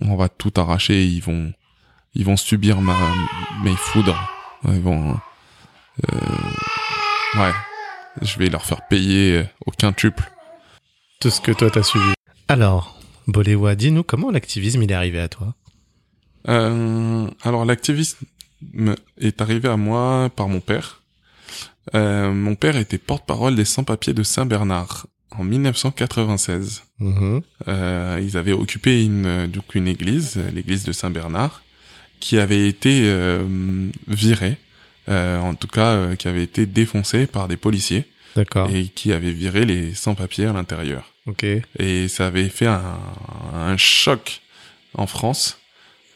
on va tout arracher ils vont ils vont subir ma mes foudres ils vont euh, ouais je vais leur faire payer au quintuple. Tout ce que toi t'as suivi. Alors, Boléwa, dis-nous comment l'activisme il est arrivé à toi? Euh, alors l'activisme est arrivé à moi par mon père. Euh, mon père était porte-parole des sans-papiers de Saint-Bernard en 1996 Mhm. Euh, ils avaient occupé une euh, donc une église, l'église de Saint-Bernard, qui avait été euh, virée, euh, en tout cas euh, qui avait été défoncée par des policiers D'accord. et qui avait viré les sans-papiers à l'intérieur. Ok. Et ça avait fait un, un choc en France.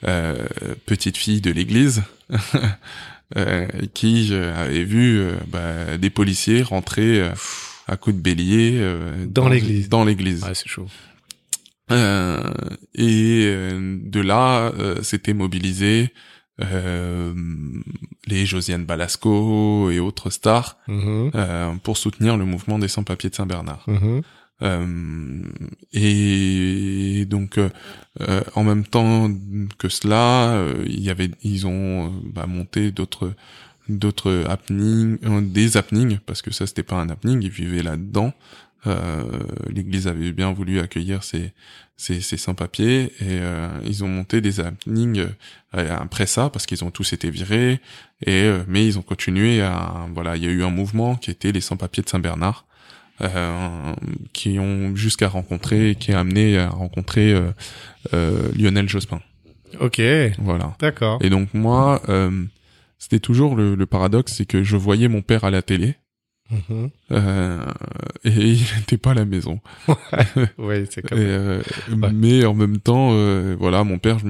Euh, petite fille de l'église *laughs* euh, qui euh, avait vu euh, bah, des policiers rentrer euh, à coups de bélier euh, Dans l'église. Dans l'église. Ouais, c'est chaud. Euh, et euh, de là, euh, s'étaient mobilisés euh, les Josiane Balasco et autres stars Mhm. euh, pour soutenir le mouvement des sans-papiers de Saint-Bernard. Mhm. Euh, et donc, euh, en même temps que cela, il y avait, ils ont bah, monté d'autres d'autres happenings, des happenings, parce que ça c'était pas un happening, ils vivaient là-dedans. Euh, L'Église avait bien voulu accueillir ces ces, ces sans-papiers et euh, ils ont monté des happenings euh, après ça parce qu'ils ont tous été virés et euh, mais ils ont continué à voilà il y a eu un mouvement qui était les sans-papiers de Saint-Bernard euh, qui ont jusqu'à rencontrer qui a amené à rencontrer euh, euh, Lionel Jospin Ok. voilà D'accord. et donc moi, euh, c'était toujours le, le paradoxe, c'est que je voyais mon père à la télé, Mhm. euh, et il *laughs* n'était pas à la maison. oui, c'est comme euh, Ouais. Mais en même temps, euh, voilà, mon père, je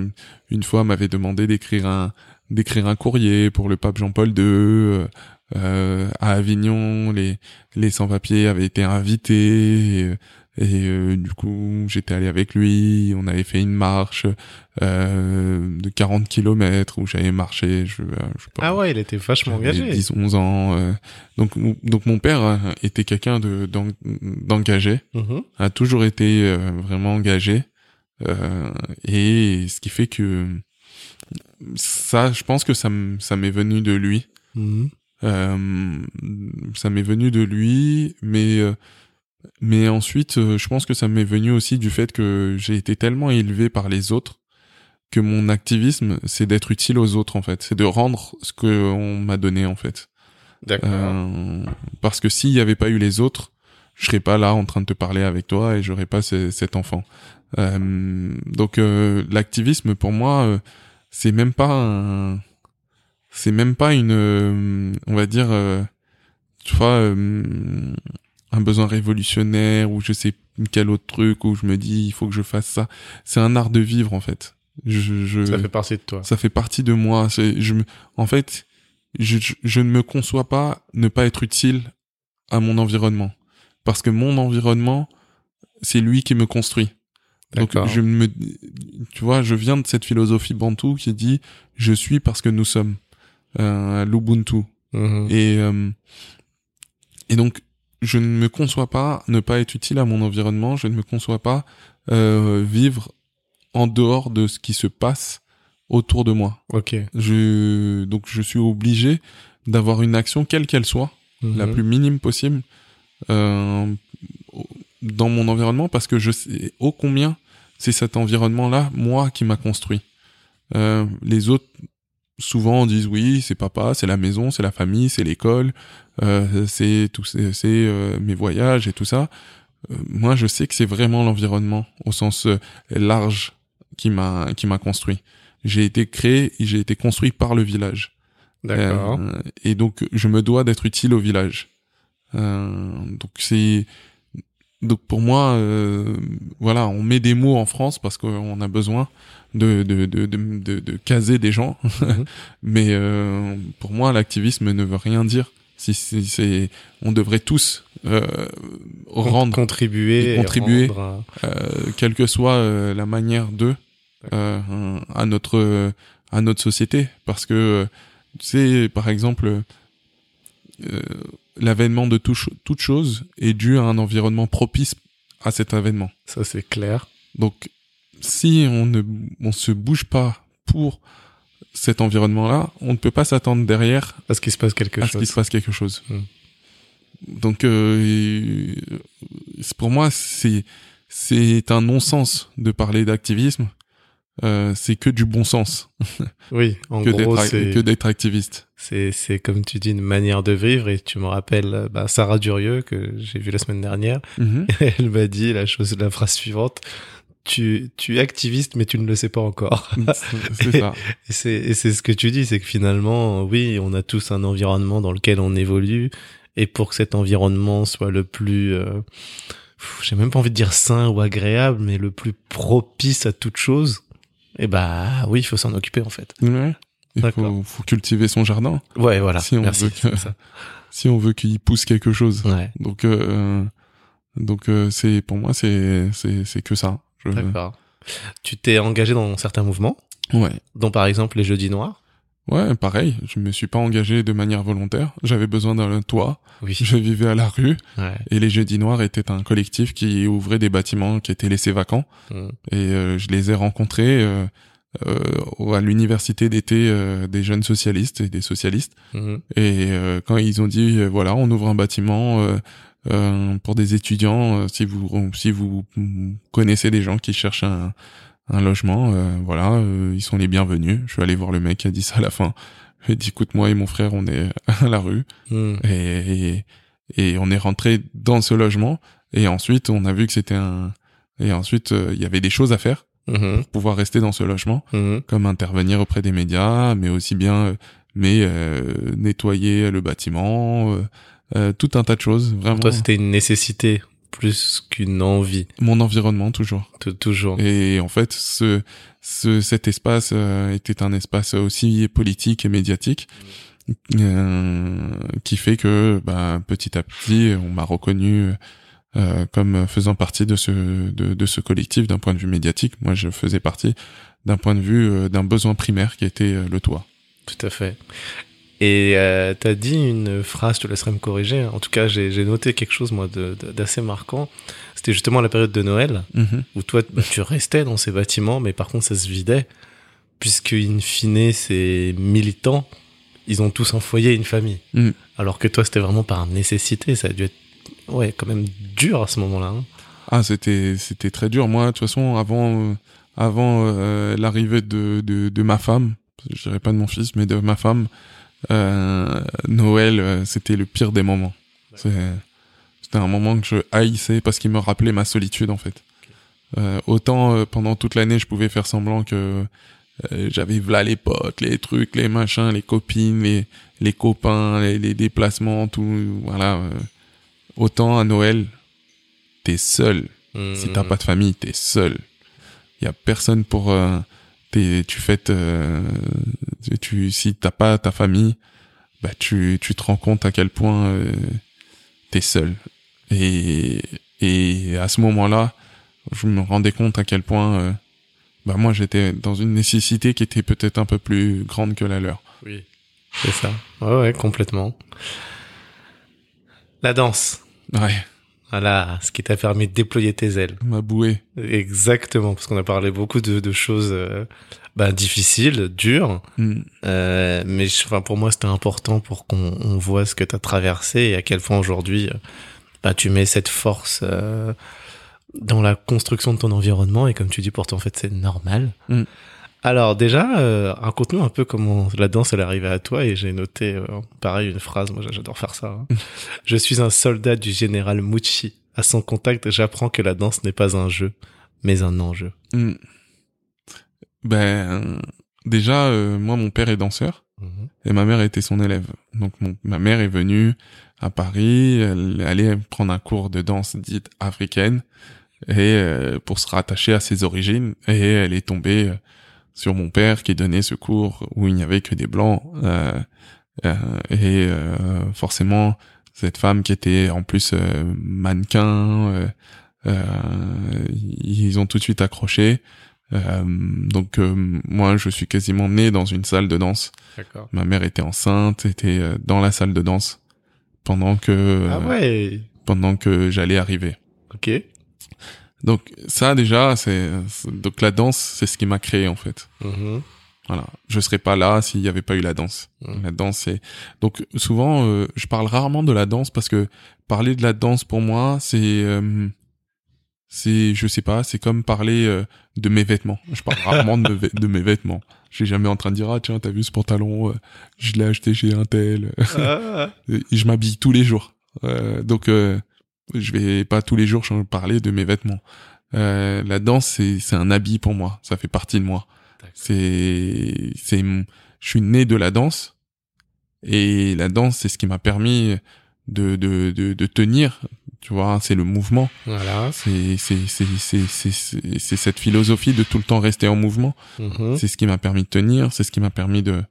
une fois, m'avait demandé d'écrire un d'écrire un courrier pour le pape Jean-Paul II. à Avignon, les les sans-papiers avaient été invités. Et, et, euh, du coup, j'étais allé avec lui. On avait fait une marche euh, de 40 kilomètres où j'avais marché. Je, euh, je sais pas, Ah ouais, il était vachement engagé. 10, 11 ans. euh, donc, donc mon père euh, était quelqu'un de d'en- d'engagé Mhm. a toujours été euh, vraiment engagé euh, et ce qui fait que ça je pense que ça ça m'est venu de lui. Euh, ça m'est venu de lui mais euh, mais ensuite euh, je pense que ça m'est venu aussi du fait que j'ai été tellement élevé par les autres que mon activisme c'est d'être utile aux autres en fait c'est de rendre ce que on m'a donné en fait D'accord. euh, parce que s'il n'y avait pas eu les autres, je serais pas là en train de te parler avec toi et j'aurais pas ce- cet enfant. Euh, donc euh, l'activisme pour moi, c'est même pas un, c'est même pas une, on va dire, tu vois, un besoin révolutionnaire ou je sais quel autre truc où je me dis il faut que je fasse ça. C'est un art de vivre en fait. Je, je, Ça fait partie de toi. ça fait partie de moi. C'est, je me, en fait, je, je, je ne me conçois pas ne pas être utile à mon environnement. Parce que mon environnement, c'est lui qui me construit. Donc, je me, tu vois, je viens de cette philosophie bantou qui dit, je suis parce que nous sommes, euh, l'Ubuntu. Mhm. Et, euh, et donc, je ne me conçois pas ne pas être utile à mon environnement, je ne me conçois pas euh, vivre en dehors de ce qui se passe autour de moi. Ok. Je, donc, je suis obligé d'avoir une action, quelle qu'elle soit, la Mhm. plus minime possible, euh, dans mon environnement, parce que je sais ô combien c'est cet environnement-là, moi, qui m'a construit. Euh, les autres, souvent, disent oui, c'est papa, c'est la maison, c'est la famille, c'est l'école, euh, c'est tout, c'est euh, mes voyages et tout ça. Euh, moi, je sais que c'est vraiment l'environnement au sens euh, large qui m'a qui m'a construit. J'ai été créé et j'ai été construit par le village. D'accord. Euh, et donc, je me dois d'être utile au village. Euh, donc c'est donc pour moi, euh, voilà, on met des mots en France parce qu'on a besoin de de, de, de, de, de caser des gens. Mhm. *laughs* Mais euh, pour moi, l'activisme ne veut rien dire. Si c'est, c'est- on devrait tous euh, rendre, contribuer, et et contribuer. rendre un- euh, quelle que soit euh, la manière de euh, à notre à notre société, parce que tu sais, par exemple, euh, l'avènement de tout toute chose est dû à un environnement propice à cet avènement. Ça, c'est clair. Donc, si on ne on se bouge pas pour cet environnement-là, on ne peut pas s'attendre derrière Parce qu'il se passe quelque à ce chose. qu'il se passe quelque chose. Hmm. Donc, euh, pour moi, c'est c'est un non-sens de parler d'activisme. Euh, c'est que du bon sens *laughs* Oui, en que gros, c'est que d'être activiste. c'est c'est comme tu dis une manière de vivre et tu me rappelles bah, Sarah Durieux que j'ai vu la semaine dernière. Mhm. *laughs* Elle m'a dit la chose, la phrase suivante. Tu, tu es activiste, mais tu ne le sais pas encore. *laughs* c'est ça. Et c'est, ce que tu dis, c'est que finalement, oui, on a tous un environnement dans lequel on évolue, et pour que cet environnement soit le plus, euh, j'ai même pas envie de dire sain ou agréable, mais le plus propice à toute chose, et bah oui, il faut s'en occuper en fait. Ouais. Il faut, faut cultiver son jardin Ouais, voilà. Si on Merci. veut que- c'est ça. *laughs* si on veut qu'il pousse quelque chose. Ouais, Donc euh, donc euh, c'est pour moi c'est c'est c'est que ça. Je- d'accord. Tu t'es engagé dans certains mouvements, Ouais. dont par exemple les Jeudis Noirs. Ouais, pareil, je me suis pas engagé de manière volontaire, j'avais besoin d'un toit, Oui. je vivais à la rue Ouais. et les Jeudis Noirs étaient un collectif qui ouvrait des bâtiments qui étaient laissés vacants Mm. et euh, je les ai rencontrés euh, euh, à l'université d'été euh, des jeunes socialistes et des socialistes Mhm. et euh, quand ils ont dit voilà, on ouvre un bâtiment euh, pour des étudiants euh, si vous si vous connaissez des gens qui cherchent un un logement, euh, voilà, euh, ils sont les bienvenus. Je suis allé voir le mec qui a dit ça à la fin. Il dit écoute moi et mon frère on est *laughs* à la rue Mm. et, et et on est rentré dans ce logement et ensuite on a vu que c'était un et ensuite il y avait des choses à faire Mhm. pour pouvoir rester dans ce logement Mhm. comme intervenir auprès des médias mais aussi bien mais euh, nettoyer le bâtiment euh, euh, tout un tas de choses. Vraiment. Toi, c'était une nécessité plus qu'une envie. Mon environnement toujours. toujours. Et en fait, ce, ce cet espace euh, était un espace aussi politique et médiatique. Euh, qui fait que bah, petit à petit on m'a reconnu euh, comme faisant partie de ce de, de ce collectif d'un point de vue médiatique moi je faisais partie d'un point de vue euh, d'un besoin primaire qui était euh, le toit tout à fait et euh, t'as dit une phrase, tu laisserais me corriger. En tout cas, j'ai noté quelque chose moi d'assez marquant. C'était justement la période de Noël Mhm. où toi, bah, tu restais dans ces bâtiments, mais par contre, ça se vidait puisque in fine, ces militants, ils ont tous un foyer, et une famille. Mhm. Alors que toi, c'était vraiment par nécessité. Ça a dû être, ouais, quand même dur à ce moment-là. hein. Ah, c'était c'était très dur. Moi, de toute façon, avant euh, avant euh, l'arrivée de, de de ma femme, je dirais pas de mon fils, mais de ma femme, euh, Noël, euh, c'était le pire des moments. C'était un moment que je haïssais parce qu'il me rappelait ma solitude en fait. Euh, autant euh, pendant toute l'année, je pouvais faire semblant que euh, j'avais là les potes, les trucs, les machins, les copines, les les copains, les, les déplacements, tout. Voilà. autant à Noël, t'es seul. Si t'as Mhm. pas de famille, t'es seul. Il y a personne pour. Euh, t'es- tu fêtes. euh, tu, si t'as pas ta famille, bah tu tu te rends compte à quel point euh, t'es seul. Et et à ce moment-là, je me rendais compte à quel point. euh, bah moi j'étais dans une nécessité qui était peut-être un peu plus grande que la leur. Oui, c'est ça. Ouais, ouais, complètement. La danse. Ouais, Voilà, ce qui t'a permis de déployer tes ailes. ma bouée. Exactement, parce qu'on a parlé beaucoup de, de choses euh, bah, difficiles, dures, Mm. euh, mais je- enfin, pour moi c'était important pour qu'on on voit ce que tu as traversé et à quel point aujourd'hui euh, bah, tu mets cette force euh, dans la construction de ton environnement et comme tu dis pour toi en fait c'est normal. Mm. Alors déjà, euh, raconte-nous un peu comment la danse elle est arrivée à toi et j'ai noté euh, pareil une phrase, moi j'adore faire ça. hein. Je suis un soldat du général Mucci. À son contact, j'apprends que la danse n'est pas un jeu, mais un enjeu. Mm. Ben déjà, euh, moi mon père est danseur. et ma mère était son élève. Donc mon, ma mère est venue à Paris, elle allait prendre un cours de danse dite africaine et euh, pour se rattacher à ses origines et elle est tombée sur mon père qui donnait ce cours où il n'y avait que des blancs euh, euh, et euh, forcément cette femme qui était en plus mannequin ils ont tout de suite accroché donc moi je suis quasiment né dans une salle de danse. Ma mère était enceinte, était dans la salle de danse pendant que Ah ouais. pendant que j'allais arriver. Ok. Donc ça déjà c'est donc la danse c'est ce qui m'a créé en fait. Mhm. Voilà, je serais pas là s'il y avait pas eu la danse. Mhm. La danse c'est donc souvent euh, je parle rarement de la danse parce que parler de la danse pour moi c'est euh, c'est je sais pas, c'est comme parler euh, de mes vêtements. Je parle *laughs* rarement de, mes vê- de mes vêtements. Je suis jamais en train de dire ah tiens, t'as vu ce pantalon, je l'ai acheté chez un tel. Ah. *laughs* Je m'habille tous les jours. Donc je vais pas tous les jours parler de mes vêtements. Euh, la danse c'est c'est un habit pour moi, ça fait partie de moi. D'accord. C'est c'est je suis né de la danse et la danse c'est ce qui m'a permis de de de, de tenir, tu vois, c'est le mouvement. Voilà. C'est c'est c'est c'est c'est c'est c'est cette philosophie de tout le temps rester en mouvement. Mhm. C'est ce qui m'a permis de tenir, c'est ce qui m'a permis de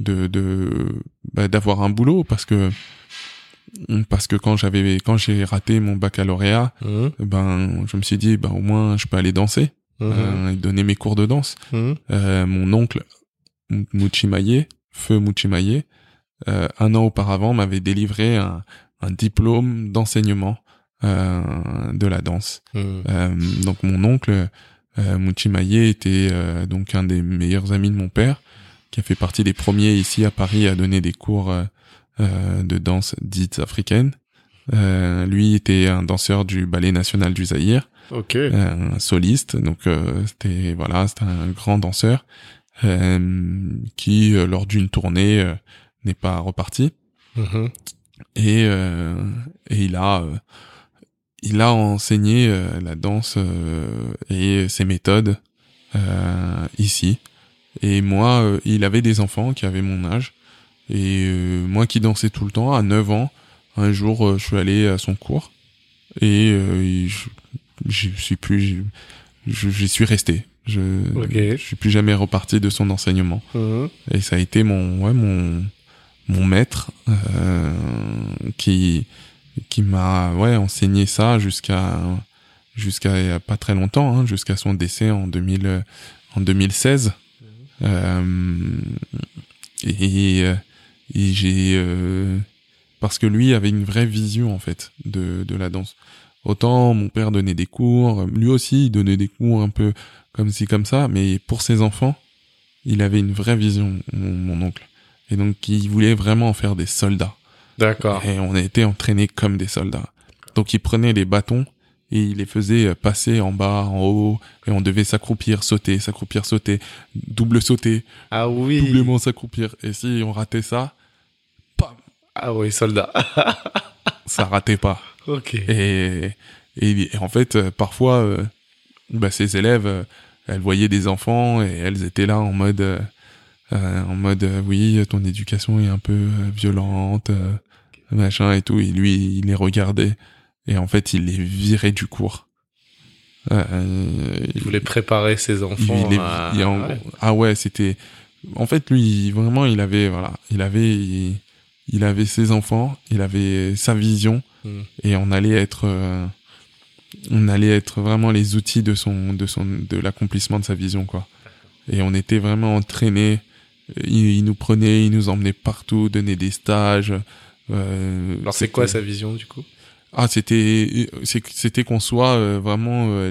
de de bah, d'avoir un boulot parce que parce que quand j'avais quand j'ai raté mon baccalauréat, Mhm. ben je me suis dit ben au moins je peux aller danser, Mhm. euh, et donner mes cours de danse. Euh, mon oncle M- Muchimaye, feu Muchimaye, euh, un an auparavant m'avait délivré un, un diplôme d'enseignement euh, de la danse. Euh, donc mon oncle euh, Muchimaye était euh, donc un des meilleurs amis de mon père, qui a fait partie des premiers ici à Paris à donner des cours de danse dite africaine. Euh, lui était un danseur du ballet national du Zaïre, Ok. euh, un soliste, donc euh, c'était voilà, c'était un grand danseur euh, qui euh, lors d'une tournée euh, n'est pas reparti Mhm. et euh, et il a euh, il a enseigné euh, la danse euh, et ses méthodes euh, ici et moi euh, il avait des enfants qui avaient mon âge et euh, moi qui dansais tout le temps à 9 ans un jour, euh, je suis allé à son cours et euh, je, je suis plus, j'y suis resté. Je, je suis plus jamais reparti de son enseignement. Mhm. Et ça a été mon, ouais, mon, mon maître euh, qui, qui m'a, ouais, enseigné ça jusqu'à, jusqu'à pas très longtemps, hein, jusqu'à son décès en 2000, en 2016. Euh, et, euh, et j'ai, euh, parce que lui avait une vraie vision en fait de, de la danse. Autant mon père donnait des cours, lui aussi il donnait des cours un peu comme ci comme ça, mais pour ses enfants, il avait une vraie vision, mon, mon oncle. Et donc il voulait vraiment en faire des soldats. D'accord. Et on a été entraînés comme des soldats. Donc il prenait les bâtons et il les faisait passer en bas, en haut, et on devait s'accroupir, sauter, s'accroupir, sauter, double sauter, Ah oui. doublement s'accroupir. Et si on ratait ça, Ah oui, soldat. *laughs* ça ratait pas. ok. Et, et, et en fait, euh, parfois, euh, bah, ces élèves, euh, elles voyaient des enfants et elles étaient là en mode, euh, euh, en mode, oui, ton éducation est un peu violente, machin et tout. Et lui, il les regardait et en fait, il les virait du cours. Il voulait préparer ses enfants. il les- à- il- en- ouais. ah ouais, c'était. En fait, lui, vraiment, il avait, voilà, il avait, il, il avait ses enfants, il avait sa vision, Hmm. et on allait être, euh, on allait être vraiment les outils de son, de son, de l'accomplissement de sa vision, quoi. Et on était vraiment entraînés. Il, il nous prenait, il nous emmenait partout, donnait des stages. Euh, Alors c'est quoi sa vision du coup? Ah, c'était c'était qu'on soit euh, vraiment euh,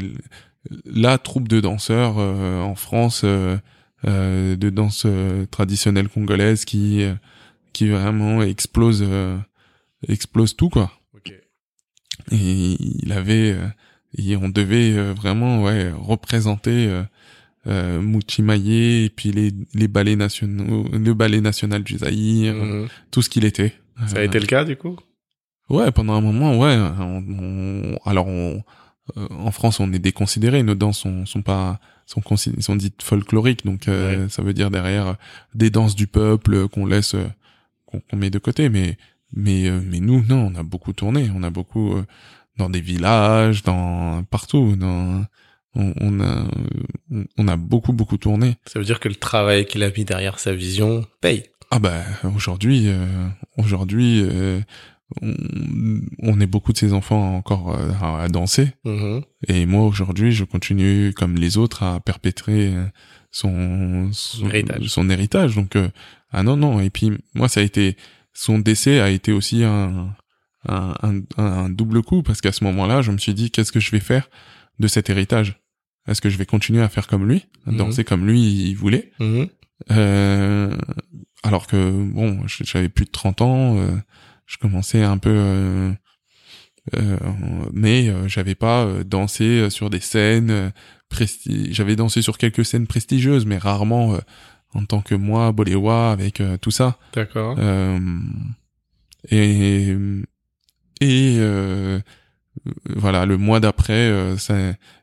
la troupe de danseurs euh, en France de danse traditionnelle congolaise qui qui vraiment explose euh, explose tout quoi. Ok. Et il avait euh, et on devait euh, vraiment ouais représenter euh, Muchimaye et puis les les ballets nationaux le ballet national du Zaïre Mhm. tout ce qu'il était. Ça a été le cas du coup? Ouais, pendant un moment, ouais. On, on- alors, on, euh, en France, on est déconsidéré. Nos danses sont, sont pas, sont, sont dites folkloriques. Donc, euh, ça veut dire derrière des danses du peuple qu'on laisse, qu'on met de côté. Mais, mais, euh, mais nous, non, on a beaucoup tourné. On a beaucoup euh, dans des villages, dans partout. Dans, on, on a, on a beaucoup, beaucoup tourné. Ça veut dire que le travail qu'il a mis derrière sa vision paye. Ah bah aujourd'hui, euh, aujourd'hui, euh, on, on est beaucoup de ces enfants encore euh, à, à danser. Mhm. Et moi aujourd'hui, je continue comme les autres à perpétrer son son Héritage. son héritage. Donc euh, ah non non. Et puis moi, ça a été son décès a été aussi un un, un, un double coup parce qu'à ce moment-là, je me suis dit qu'est-ce que je vais faire de cet héritage? Est-ce que je vais continuer à faire comme lui, à Mhm. danser comme lui il voulait? Mhm. euh, alors que bon, j'avais plus de 30 ans, euh, je commençais un peu, euh, euh, mais j'avais pas dansé sur des scènes euh, presti- J'avais dansé sur quelques scènes prestigieuses, mais rarement en tant que moi, Boléwa, avec euh, tout ça. D'accord. Euh, et et euh, voilà, le mois d'après, euh, ça,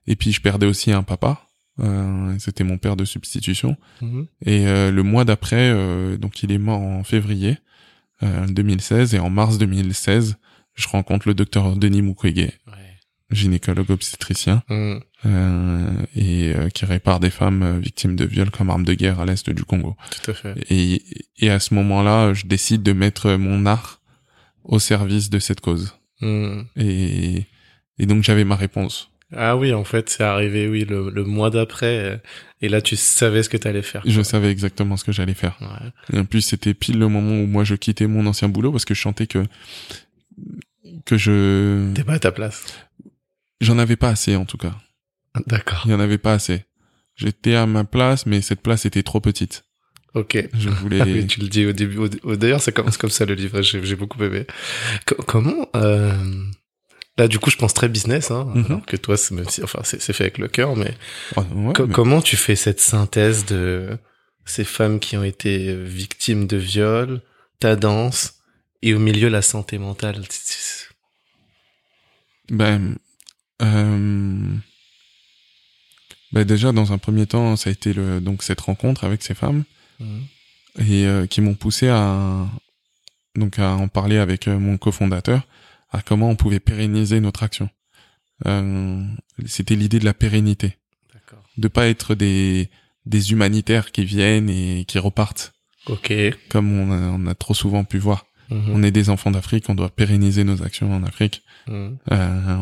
et puis je perdais aussi un papa. Euh, C'était mon père de substitution. Mhm. Et euh, le mois d'après, euh, donc il est mort en février euh, 2016, et en mars 2016, je rencontre le docteur Denis Mukwege. Gynécologue obstétricien, Mhm. euh, et euh, qui répare des femmes euh, victimes de viols comme arme de guerre à l'est du Congo. Tout à fait. Et, et à ce moment-là, je décide de mettre mon art au service de cette cause. Mhm. Et, et donc j'avais ma réponse. Ah oui, en fait, c'est arrivé, oui, le, le mois d'après. Et là, tu savais ce que t'allais faire. Je savais exactement ce que j'allais faire. Ouais. Et en plus, c'était pile le moment où moi je quittais mon ancien boulot parce que je sentais que que je T'es pas à ta place. J'en avais pas assez en tout cas. D'accord. Il y en avait pas assez. J'étais à ma place, mais cette place était trop petite. Ok. Je Ah *laughs* voulais. tu le dis au début. au- D'ailleurs, ça commence comme ça le livre. J'ai beaucoup aimé. Co- comment euh, Là, du coup, je pense très business, hein, Mhm. alors que toi, c'est même si, enfin, c'est c'est fait avec le cœur, mais, Oh, ouais, co- mais- comment tu fais cette synthèse de ces femmes qui ont été victimes de viol, ta danse et au milieu la santé mentale? Ben, euh, ben déjà dans un premier temps, ça a été le donc cette rencontre avec ces femmes Mhm. et euh, qui m'ont poussé à donc à en parler avec euh, mon cofondateur à comment on pouvait pérenniser notre action. Euh, C'était l'idée de la pérennité, D'accord. de pas être des des humanitaires qui viennent et qui repartent, Ok. comme on a, on a trop souvent pu voir. Mhm. On est des enfants d'Afrique, on doit pérenniser nos actions en Afrique. Euh,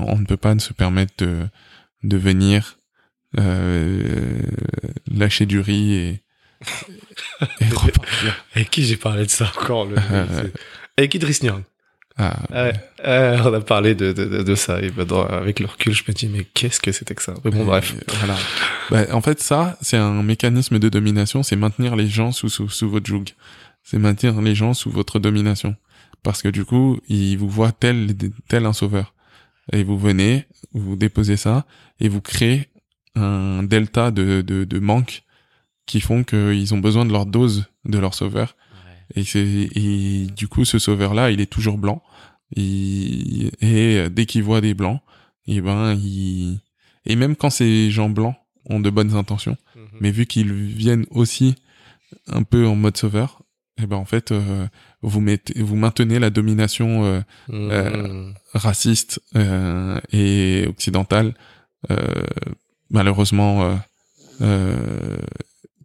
on ne peut pas se permettre de de venir euh, lâcher du riz et, et *laughs* repartir. Avec qui j'ai parlé de ça encore le... Euh, Avec Idriss Nyang. Ah, Ouais, ouais, on a parlé de, de, de, de ça. Et ben, dans- avec le recul, je me dis, mais qu'est-ce que c'était que ça? Mais bon, bref. euh, Voilà. Bah, en fait, ça, c'est un mécanisme de domination, c'est maintenir les gens sous, sous, sous votre joug. C'est maintenir les gens sous votre domination. Parce que du coup, ils vous voient tel, tel un sauveur. Et vous venez, vous déposez ça, et vous créez un delta de, de, de manque qui font qu'ils ont besoin de leur dose de leur sauveur. Et c'est et du coup ce sauveur là, il est toujours blanc. Il, et dès qu'il voit des blancs, et ben il et même quand ces gens blancs ont de bonnes intentions, Mhm. mais vu qu'ils viennent aussi un peu en mode sauveur, et ben en fait euh, vous mettez vous maintenez la domination euh, Mhm. raciste euh, et occidentale euh, malheureusement euh, euh,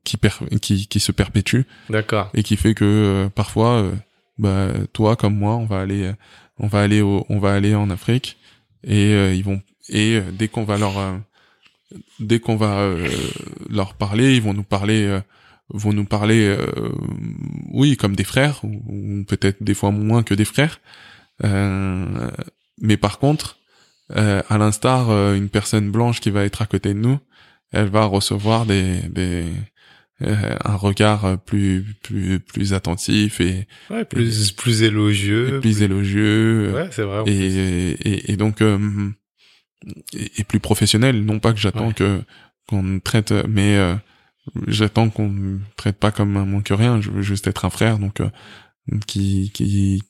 qui, per- qui qui se perpétue D'accord. et qui fait que euh, parfois euh, bah toi comme moi on va aller euh, on va aller au, on va aller en Afrique et euh, ils vont et euh, dès qu'on va leur euh, dès qu'on va euh, leur parler ils vont nous parler euh, vont nous parler euh, oui comme des frères ou, ou peut-être des fois moins que des frères Euh, mais par contre euh, à l'instar euh, une personne blanche qui va être à côté de nous elle va recevoir des des euh, un regard plus plus plus attentif et, Ouais, plus, plus élogieux. et plus élogieux Ouais, c'est vrai. et, et et donc euh, et, plus professionnel non pas que j'attends Ouais. que qu'on me traite mais euh, j'attends qu'on me traite pas comme un moins que rien je veux juste être un frère donc euh, qui qui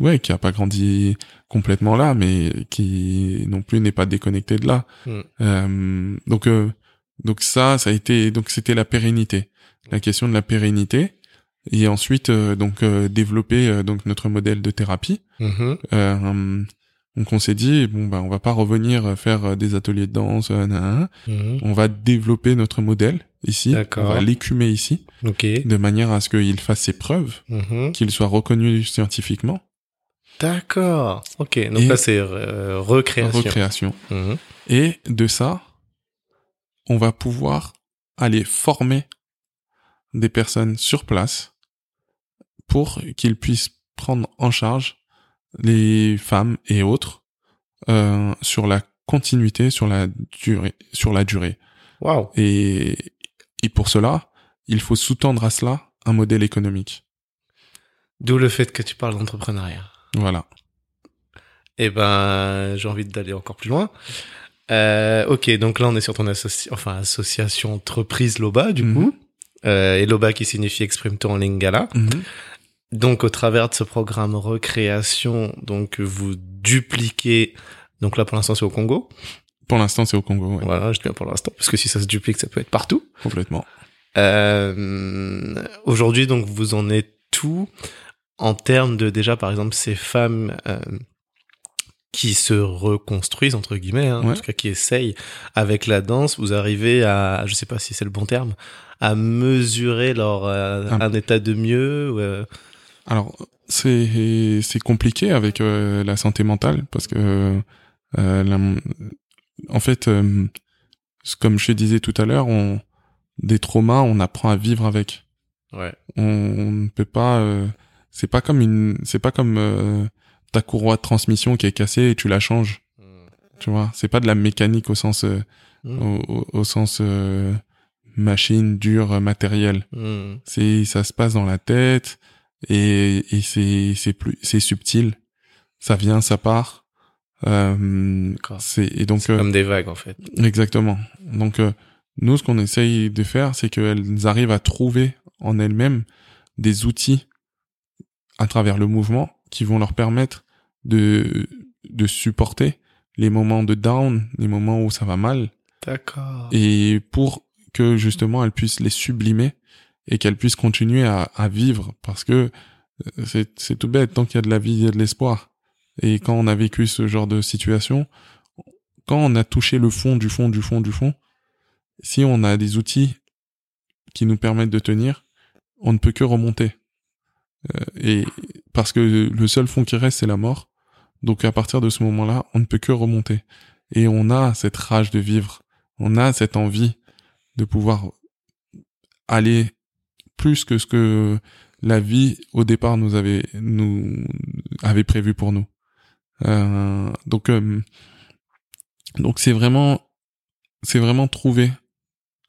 ouais qui a pas grandi complètement là mais qui non plus n'est pas déconnecté de là Mm. Euh, donc euh, donc ça ça a été donc c'était la pérennité la question de la pérennité et ensuite euh, donc euh, développer euh, donc notre modèle de thérapie euh, donc on s'est dit bon bah on va pas revenir faire des ateliers de danse euh. Mhm. on va développer notre modèle ici D'accord. on va l'écumer ici Ok. de manière à ce qu'il fasse ses preuves Mhm. qu'il soit reconnu scientifiquement D'accord. Ok. Donc Et- là, c'est euh, recréation. recréation Mhm. et de ça on va pouvoir aller former des personnes sur place pour qu'ils puissent prendre en charge les femmes et autres euh, sur la continuité, sur la durée, sur la durée. Waouh. Et, et pour cela, il faut sous-tendre à cela un modèle économique. D'où le fait que tu parles d'entrepreneuriat. Voilà. Eh ben, j'ai envie d'aller encore plus loin. Euh, ok, donc là, on est sur ton associ... enfin, association entreprise Loba, du Mhm. coup. Euh, et Loba qui signifie exprime-toi en lingala. Donc, au travers de ce programme recréation, donc, vous dupliquez, donc là, pour l'instant, c'est au Congo. Pour l'instant, c'est au Congo, ouais, Voilà, je dis bien pour l'instant, parce que si ça se duplique, ça peut être partout. complètement. Euh, aujourd'hui, donc, vous en êtes tout en termes de déjà, par exemple, ces femmes euh, qui se reconstruisent entre guillemets, hein, en tout cas qui essayent avec la danse. Vous arrivez à, je sais pas si c'est le bon terme, à mesurer leur euh, Un- un état de mieux. Alors, c'est c'est compliqué avec la santé mentale parce que euh, la- en fait, euh, comme je te disais tout à l'heure, on des traumas, on apprend à vivre avec. ouais. On, on ne peut pas. euh, c'est pas comme une. C'est pas comme euh, ta courroie de transmission qui est cassée et tu la changes. Tu vois, c'est pas de la mécanique au sens euh, Mm. au, au- sens euh, machine dure euh, matériel. Mm. C'est ça se passe dans la tête et, et c'est c'est plus c'est subtil. Ça vient, ça part. Euh, c'est et donc euh, comme des vagues en fait. exactement. Donc euh, nous ce qu'on essaye de faire c'est qu'elles arrivent à trouver en elles-mêmes des outils à travers le mouvement qui vont leur permettre de de supporter les moments de down, les moments où ça va mal D'accord. et pour que justement elle puisse les sublimer et qu'elle puisse continuer à, à vivre parce que c'est c'est tout bête. Tant qu'il y a de la vie, il y a de l'espoir. Et quand on a vécu ce genre de situation, quand on a touché le fond du fond du fond du fond, si on a des outils qui nous permettent de tenir, on ne peut que remonter. Euh, et parce que le seul fond qui reste, c'est la mort. Donc à partir de ce moment-là, on ne peut que remonter. Et on a cette rage de vivre, on a cette envie de pouvoir aller plus que ce que la vie au départ nous avait nous avait prévu pour nous. Euh, donc euh, donc c'est vraiment c'est vraiment trouver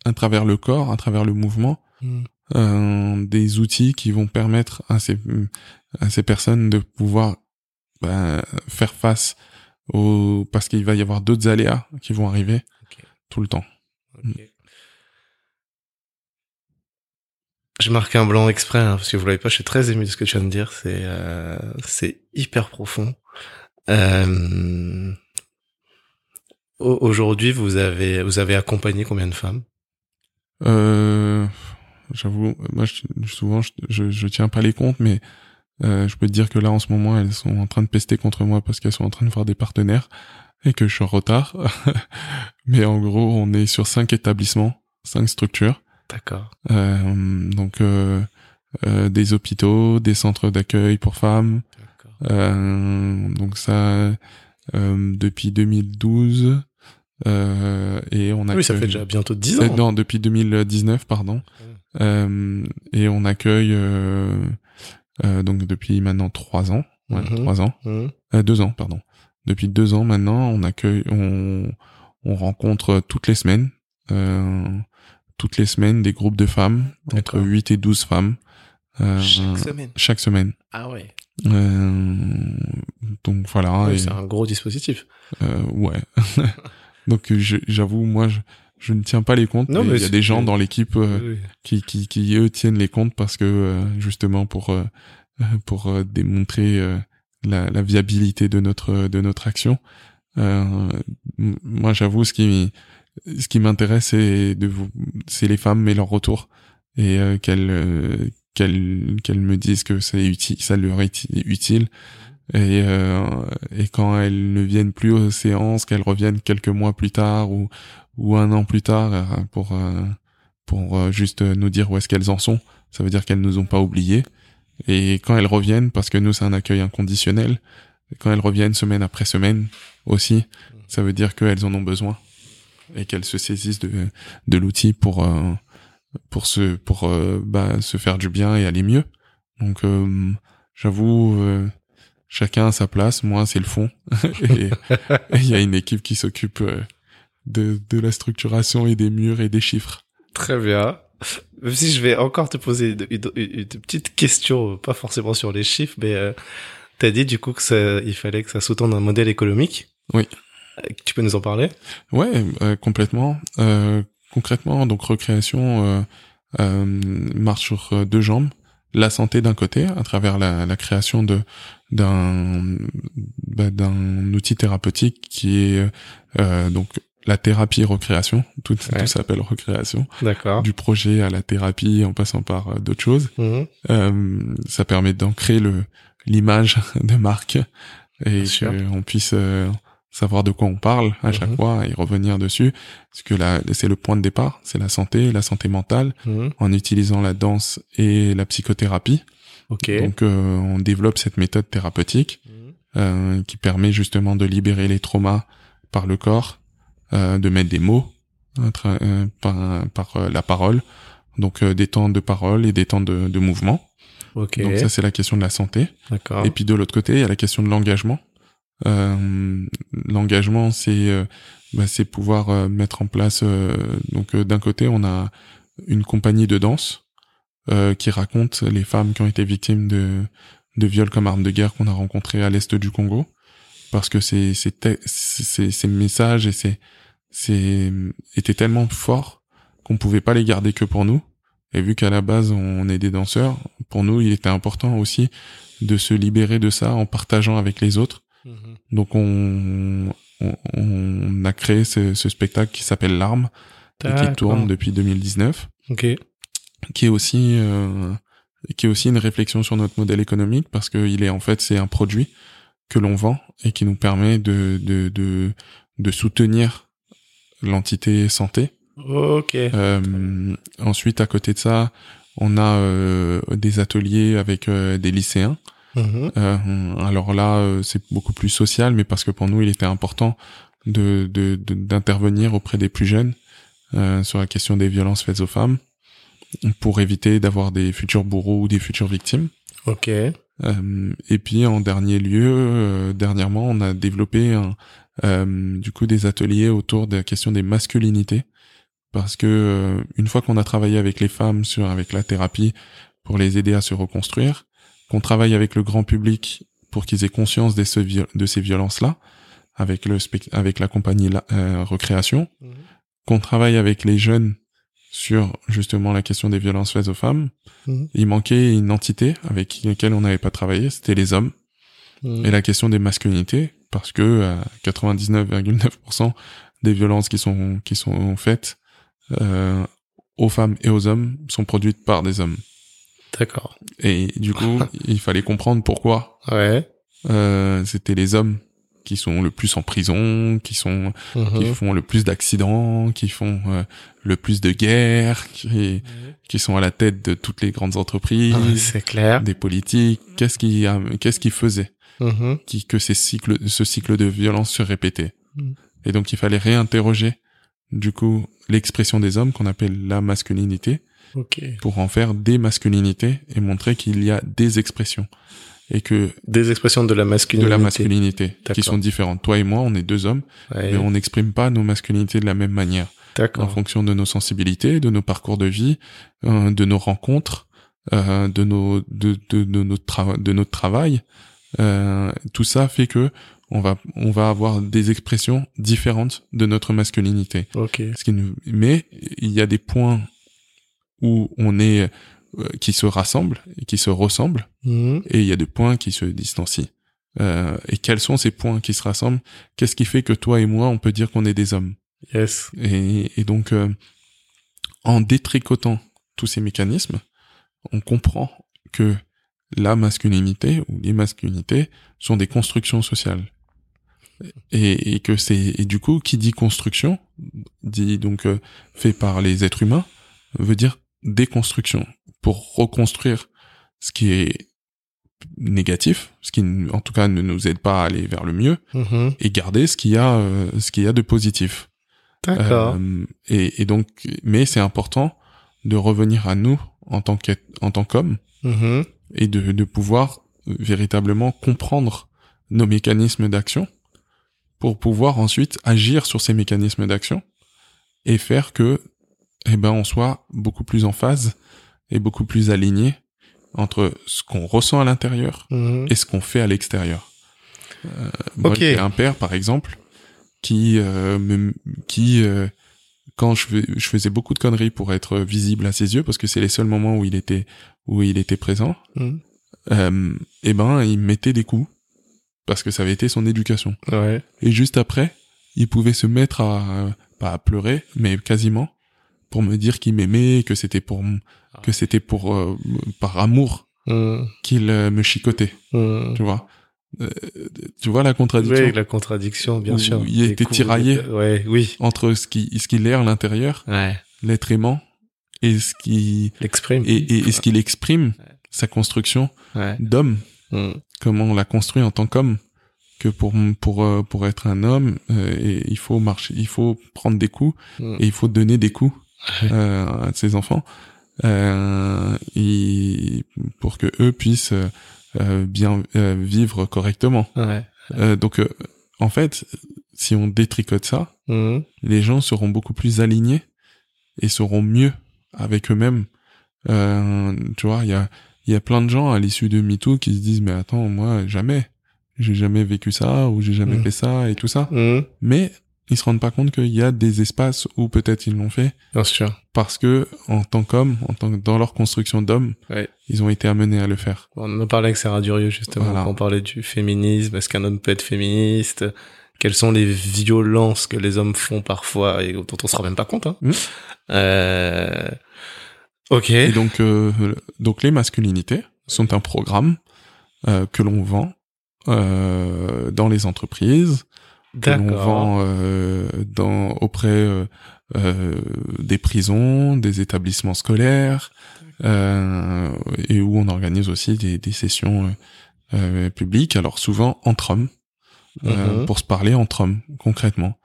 à travers le corps, à travers le mouvement, mm. euh, des outils qui vont permettre à ces à ces personnes de pouvoir bah, faire face au parce qu'il va y avoir d'autres aléas qui vont arriver tout le temps. Je marque un blanc exprès hein, parce que vous l'avez pas. Je suis très ému de ce que tu viens de dire. C'est euh, c'est hyper profond. Euh, aujourd'hui, vous avez vous avez accompagné combien de femmes? Euh, J'avoue, moi souvent je, je, tiens pas les comptes, mais euh, je peux te dire que là en ce moment elles sont en train de pester contre moi parce qu'elles sont en train de voir des partenaires et que je suis en retard. *laughs* mais en gros, on est sur cinq établissements, cinq structures. D'accord. Euh, donc euh, euh, des hôpitaux, des centres d'accueil pour femmes. Euh, donc ça depuis 2012 et on a. Oui, ça fait déjà bientôt 10 ans. Non, depuis 2019, pardon. et on accueille donc depuis maintenant trois ans. Ouais, mhm. trois ans. Mhm. deux ans, pardon. Depuis deux ans maintenant, on accueille, on, on rencontre toutes les semaines. Euh, toutes les semaines des groupes de femmes, entre 8 et 12 femmes. Euh, chaque semaine Chaque semaine. Ah ouais. Euh, donc voilà. c'est un gros dispositif. Euh, ouais. *laughs* donc j'avoue, moi, je, je, ne tiens pas les comptes. Non, mais il y a des gens dans l'équipe euh, qui, qui, qui, eux, tiennent les comptes parce que, euh, justement, pour, euh, *laughs* pour démontrer la, la, viabilité de notre, de notre action. moi, j'avoue, ce qui ce qui m'intéresse c'est de vous c'est les femmes et leur retour et euh, qu'elles euh, qu'elles qu'elles me disent que c'est utile ça leur est utile. Et euh, et quand elles ne viennent plus aux séances qu'elles reviennent quelques mois plus tard ou ou un an plus tard euh, pour pour juste nous dire où est-ce qu'elles en sont ça veut dire qu'elles nous ont pas oubliés. Et quand elles reviennent parce que nous c'est un accueil inconditionnel quand elles reviennent semaine après semaine aussi ça veut dire qu'elles en ont besoin et qu'elles se saisissent de, de l'outil pour euh, pour se pour euh, bah, se faire du bien et aller mieux. Donc euh, j'avoue chacun a sa place, moi c'est le fond *laughs* *laughs* et il y a une équipe qui s'occupe de de la structuration et des murs et des chiffres. Très bien. Même si je vais encore te poser une, une, petite question, pas forcément sur les chiffres, mais euh, t'as dit du coup que ça, il fallait que ça sous-tende un modèle économique. Oui. Tu peux nous en parler? Ouais, euh, complètement. Euh, concrètement, donc recréation euh, euh, marche sur deux jambes. La santé d'un côté, à travers la, la création de d'un bah, d'un outil thérapeutique qui est donc la thérapie recréation, tout, tout s'appelle recréation. D'accord. Du projet à la thérapie en passant par d'autres choses. Euh, ça permet d'ancrer le l'image *laughs* de marque et qu'on puisse savoir de quoi on parle à chaque mhm. fois et revenir dessus. Parce que là c'est le point de départ c'est la santé la santé mentale. Mhm. en utilisant la danse et la psychothérapie. Ok. Donc euh, on développe cette méthode thérapeutique mhm. euh, qui permet justement de libérer les traumas par le corps euh, de mettre des mots euh, par, par la parole. Donc des temps de parole et des temps de, de mouvement. Okay. donc ça c'est la question de la santé. Et puis de l'autre côté il y a la question de l'engagement. euh, l'engagement, c'est euh, bah, c'est pouvoir euh, mettre en place. donc d'un côté, on a une compagnie de danse qui raconte les femmes qui ont été victimes de de viols comme arme de guerre qu'on a rencontré à l'est du Congo, parce que c'est c'est ces messages et c'est c'est étaient tellement forts qu'on pouvait pas les garder que pour nous. Et vu qu'à la base on est des danseurs, pour nous il était important aussi de se libérer de ça en partageant avec les autres Mhm. Donc on, on, on, a créé ce, ce spectacle qui s'appelle L'arme et qui tourne depuis 2019. Ok. Qui est aussi euh, qui est aussi une réflexion sur notre modèle économique parce que il est en fait c'est un produit que l'on vend et qui nous permet de de de, de soutenir l'entité santé. Ok. Euh, ensuite, à côté de ça, on a euh, des ateliers avec euh, des lycéens. Mhm. Euh, alors là, euh, c'est beaucoup plus social, mais parce que pour nous, il était important de de- de- d'intervenir auprès des plus jeunes euh, sur la question des violences faites aux femmes pour éviter d'avoir des futurs bourreaux ou des futures victimes. Ok. Euh, et puis en dernier lieu, euh, dernièrement, on a développé un, euh, du coup des ateliers autour de la question des masculinités, parce que euh, une fois qu'on a travaillé avec les femmes sur avec la thérapie pour les aider à se reconstruire, qu'on travaille avec le grand public pour qu'ils aient conscience de, ce viol- de ces violences-là, avec le spec- avec la compagnie la- euh, Recréation, Mhm. qu'on travaille avec les jeunes sur justement la question des violences faites aux femmes, Mhm. il manquait une entité avec laquelle on n'avait pas travaillé, c'était les hommes. Mhm. Et la question des masculinités, parce que euh, 99,9% des violences qui sont qui sont faites euh, aux femmes et aux hommes sont produites par des hommes. D'accord. Et du coup, *laughs* il fallait comprendre pourquoi Ouais. euh, c'était les hommes qui sont le plus en prison, qui sont qui Mhm. font le plus d'accidents, qui font euh, le plus de guerres, qui qui sont à la tête de toutes les grandes entreprises, Ah, C'est clair. des politiques. Qu'est-ce qui a- qu'est-ce qui faisait Mhm. qui que ces cycles ce cycle de violence se répétait. Mm. Et donc il fallait réinterroger du coup l'expression des hommes qu'on appelle la masculinité Ok. pour en faire des masculinités et montrer qu'il y a des expressions et que Des expressions de la de masculinité. la masculinité qui sont différentes. Toi et moi, on est deux hommes, Ouais. mais on n'exprime pas nos masculinités de la même manière en fonction de nos sensibilités, de nos parcours de vie, euh, de nos rencontres, euh, de nos de de, de notre trava- de notre travail. Euh, tout ça fait que on va on va avoir des expressions différentes de notre masculinité. Ok. Ce qui nous- mais il y a des points où on est euh, qui se rassemblent et qui se ressemblent Mhm. et il y a des points qui se distancient. Euh, et quels sont ces points qui se rassemblent? Qu'est-ce qui fait que toi et moi on peut dire qu'on est des hommes? Yes. et, et donc, euh, en détricotant tous ces mécanismes, on comprend que la masculinité ou les masculinités sont des constructions sociales. Et, et que c'est et du coup qui dit construction dit donc euh, fait par les êtres humains veut dire déconstruction pour reconstruire ce qui est négatif, ce qui en tout cas ne nous aide pas à aller vers le mieux Mhm. et garder ce qu'il y a euh, ce qu'il y a de positif. D'accord. Euh, et, et donc, mais c'est important de revenir à nous en tant qu'être- en tant qu'homme Mhm. et de, de pouvoir euh, véritablement comprendre nos mécanismes d'action pour pouvoir ensuite agir sur ces mécanismes d'action et faire que, eh ben, on soit beaucoup plus en phase et beaucoup plus aligné entre ce qu'on ressent à l'intérieur Mhm. et ce qu'on fait à l'extérieur. Euh, moi, j'ai un père, par exemple, qui, euh, me, qui, euh, quand je, fais- je faisais beaucoup de conneries pour être visible à ses yeux, parce que c'est les seuls moments où il était, où il était présent, Mhm. euh, eh ben, il me mettait des coups, parce que ça avait été son éducation. Ouais. Et juste après, il pouvait se mettre à, pas à pleurer, mais quasiment, pour me dire qu'il m'aimait, que c'était pour, m- que c'était pour, euh, par amour Mhm. qu'il euh, me chicotait Mhm. tu vois? Euh, tu vois la contradiction? Oui, la contradiction, bien Où sûr. il a Les été coups, tiraillé. les- Ouais, oui. entre ce qui ce qu'il est à l'intérieur Ouais. l'être aimant et ce qui L'exprime. et, et, et ce qu'il exprime sa construction Ouais. d'homme Mhm. comment on l'a construit en tant qu'homme que pour pour euh, pour être un homme euh, et il faut marcher il faut prendre des coups Mhm. et il faut donner des coups. Euh, à ses enfants euh, et pour que eux puissent euh, bien euh, vivre correctement Ouais. Euh, donc, euh, en fait, si on détricote ça, Mhm. les gens seront beaucoup plus alignés et seront mieux avec eux-mêmes. Euh, tu vois, il y a, il y a plein de gens à l'issue de MeToo qui se disent, mais attends, moi, jamais. J'ai jamais vécu ça ou j'ai jamais Mhm. fait ça et tout ça. Mhm. Mais ils se rendent pas compte qu'il y a des espaces où peut-être ils l'ont fait Bien sûr. parce que, en tant qu'hommes, en tant que, dans leur construction d'hommes, Ouais. ils ont été amenés à le faire. On en parlé avec Sarah Durieux, justement, Voilà. quand on parlait du féminisme. Est-ce qu'un homme peut être féministe? Quelles sont les violences que les hommes font parfois et dont on se rend même pas compte, hein? Mhm. Euh, Ok. Et donc, euh, donc les masculinités sont un programme euh, que l'on vend euh, dans les entreprises, que l'on vend euh, dans auprès euh, euh, des prisons, des établissements scolaires, euh, et où on organise aussi des, des sessions euh, publiques. Alors souvent entre hommes, euh, Mhm. pour se parler entre hommes concrètement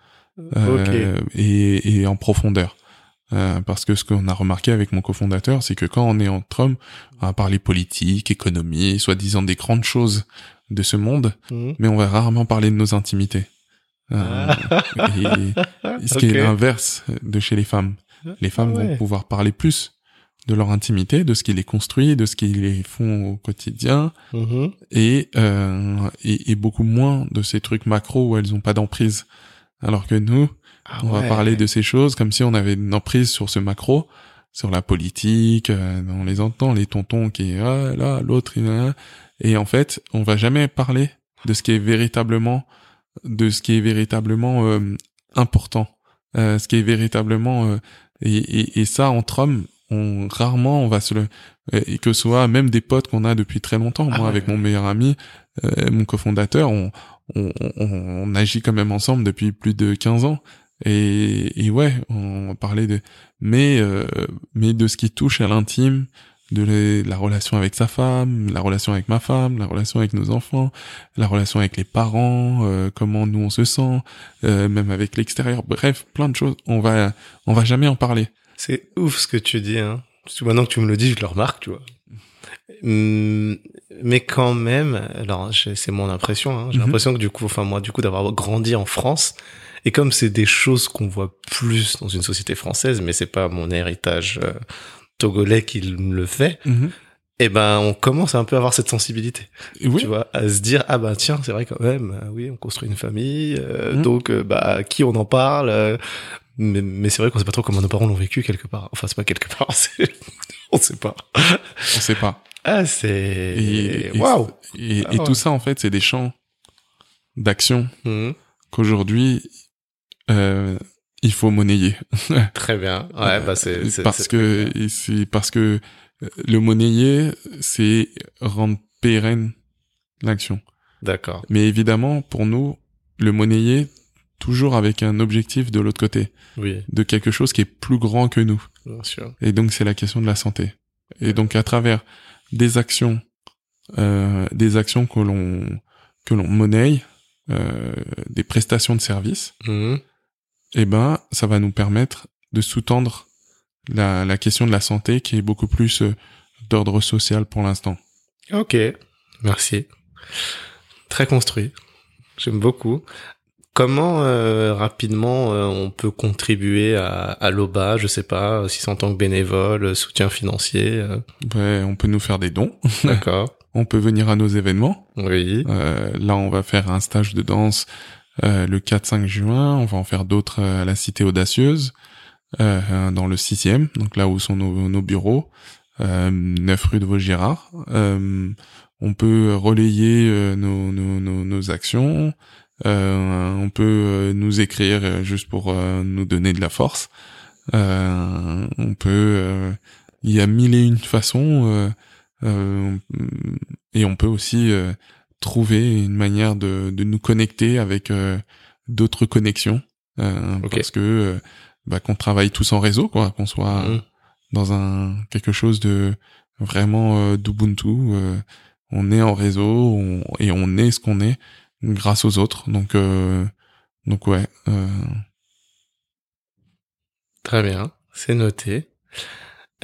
euh, et, et en profondeur. Euh, parce que ce qu'on a remarqué avec mon cofondateur, c'est que quand on est entre hommes, on va parler politique, économie, soi-disant des grandes choses de ce monde, Mhm. mais on va rarement parler de nos intimités. Euh, *laughs* et ce qui est l'inverse de chez les femmes? Les femmes Ah ouais. vont pouvoir parler plus de leur intimité, de ce qui les construit, de ce qui les font au quotidien, Mhm. et, euh, et, et beaucoup moins de ces trucs macro où elles ont pas d'emprise. Alors que nous, Ah on va parler de ces choses comme si on avait une emprise sur ce macro, sur la politique, euh, on les entend, les tontons qui, ah là, l'autre, il a- et en fait, on va jamais parler de ce qui est véritablement, de ce qui est véritablement euh, important, euh, ce qui est véritablement, euh, et, et, et ça entre hommes, on rarement on va se le, et que ce soit même des potes qu'on a depuis très longtemps. Ah Moi, ouais. avec mon meilleur ami, euh, mon cofondateur, on, on, on, on agit quand même ensemble depuis plus de 15 ans. Et, et ouais, on parlait de, mais euh, mais de ce qui touche à l'intime, de les- la relation avec sa femme, la relation avec ma femme, la relation avec nos enfants, la relation avec les parents, euh, comment nous on se sent, euh, même avec l'extérieur. Bref, plein de choses. On va on va jamais en parler. C'est ouf ce que tu dis, hein. Maintenant que tu me le dis, je le remarque, tu vois. Hum, Mais quand même, alors c'est mon impression, hein, j'ai Mhm. l'impression que du coup, enfin moi du coup d'avoir grandi en France, et comme c'est des choses qu'on voit plus dans une société française, mais c'est pas mon héritage euh, togolais qui le fait, eh ben on commence à un peu avoir cette sensibilité, oui. tu vois, à se dire ah bah tiens c'est vrai quand même, euh, oui on construit une famille, euh, Mhm. donc euh, bah à qui on en parle, euh, mais, mais c'est vrai qu'on sait pas trop comment nos parents l'ont vécu quelque part. Enfin, c'est pas quelque part, *laughs* on sait pas. On sait pas. Ah, c'est... Et- Waouh Et, Ah et ouais. tout ça, en fait, c'est des champs d'action Mhm. qu'aujourd'hui, euh, il faut monnayer. *laughs* Très bien. Ouais, bah c'est... parce que, c'est parce que euh, le monnayer, c'est rendre pérenne l'action. D'accord. Mais évidemment, pour nous, le monnayer, toujours avec un objectif de l'autre côté, Oui, de quelque chose qui est plus grand que nous. bien sûr. Et donc, c'est la question de la santé. Et donc, à travers des actions, euh, des actions que l'on que l'on monnaie, euh, des prestations de services, Mhm. Eh ben, ça va nous permettre de sous-tendre la, la question de la santé qui est beaucoup plus euh, d'ordre social pour l'instant. Ok, merci. Très construit. J'aime beaucoup. Comment euh, rapidement euh, on peut contribuer à, à l'OBA, je sais pas, si c'est en tant que bénévole, soutien financier, euh, Ouais, on peut nous faire des dons, *laughs* d'accord. on peut venir à nos événements. Oui. Là, on va faire un stage de danse le 4-5 juin. On va en faire d'autres euh, à la Cité Audacieuse, euh, dans le 6e, donc là où sont nos, bureaux, euh, 9 rue de Vaugirard. Euh, on peut relayer euh, nos, nos, nos, actions. Euh, on peut euh, nous écrire euh, juste pour euh, nous donner de la force. Euh, on peut... euh, Il y a mille et une façons. euh, euh, et on peut aussi euh, trouver une manière de, de nous connecter avec euh, d'autres connexions euh, parce que euh, bah, qu'on travaille tous en réseau quoi qu'on soit Mhm. dans un quelque chose de vraiment d'ubuntu euh, on est en réseau on- et on est ce qu'on est grâce aux autres donc euh, donc ouais euh, Très bien, c'est noté.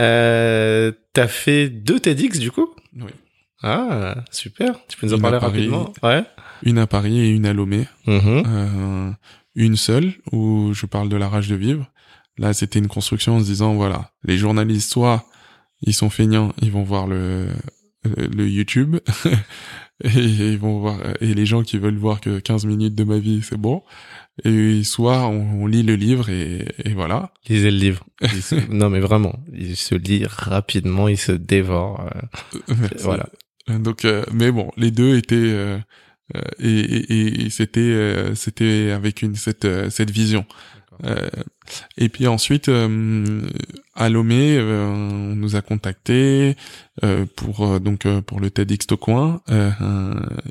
Euh, T'as fait deux TEDx du coup? Oui. Ah, super. Tu peux nous en Une parler Paris. rapidement Ouais. une à Paris et une à Lomé Mhm. euh, une seule où je parle de la rage de vivre. Là, c'était une construction en se disant voilà, les journalistes soit ils sont feignants, ils vont voir le le, YouTube *laughs* et ils vont voir et les gens qui veulent voir que 15 minutes de ma vie, c'est bon. Et soit on, on lit le livre et, et voilà. Lisez le livre. Se- *laughs* non mais vraiment, il se lit rapidement, il se dévore. euh, Merci. Voilà. Donc, euh, mais bon, les deux étaient euh, euh, et, et, et- c'était euh, c'était avec une cette cette vision. Euh, Et puis ensuite, euh, à Lomé, euh, on nous a contactés euh, pour donc pour le TEDx Tocoin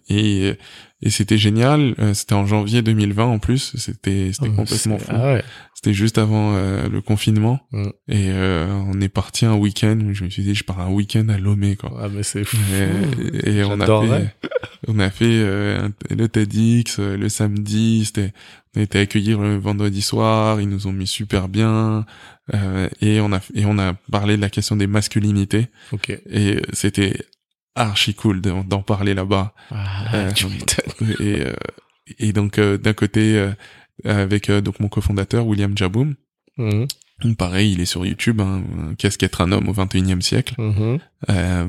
et et c'était génial. c'était en janvier 2020 en plus. C'était c'était oh, complètement fou. Ah c'était juste avant le confinement mm. et on est parti un week-end. Je me suis dit, je pars un week-end à Lomé quoi. Ah mais c'est fou. Et, on a fait on a fait le TEDx le samedi. C'était on a été accueillis le vendredi soir, ils nous ont mis super bien euh, et on a et on a parlé de la question des masculinités. Ok. Et c'était archi cool d'en parler là-bas. Ah, euh, et euh, et donc euh, d'un côté avec donc mon cofondateur William Jaboum. Mhm. Pareil, il est sur YouTube. Hein. Qu'est-ce qu'être un homme au 21e siècle mhm. euh,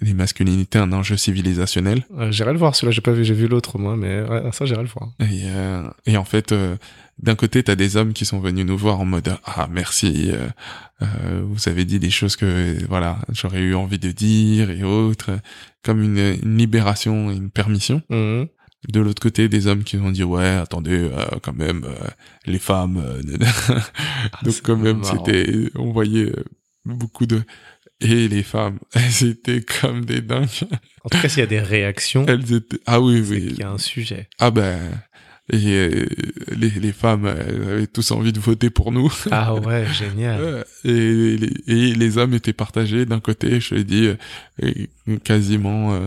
Les masculinités, un enjeu civilisationnel. Euh, j'irai le voir. Celui-là, j'ai pas vu. J'ai vu l'autre moi, mais ça, j'irai le voir. Et, euh, et en fait, d'un côté, t'as des hommes qui sont venus nous voir en mode ah merci, euh, vous avez dit des choses que voilà, j'aurais eu envie de dire et autres, comme une, une libération, une permission. Mhm. De l'autre côté des hommes qui ont dit ouais attendez euh, quand même euh, les femmes euh, *laughs* ah, donc quand même c'était on voyait beaucoup de et les femmes *laughs* elles étaient comme des dingues. En tout cas s'il y a des réactions elles étaient ah oui oui. il y a un sujet. Ah ben et les, les femmes elles avaient tous envie de voter pour nous *laughs* ah ouais génial et les, et les hommes étaient partagés d'un côté je dis quasiment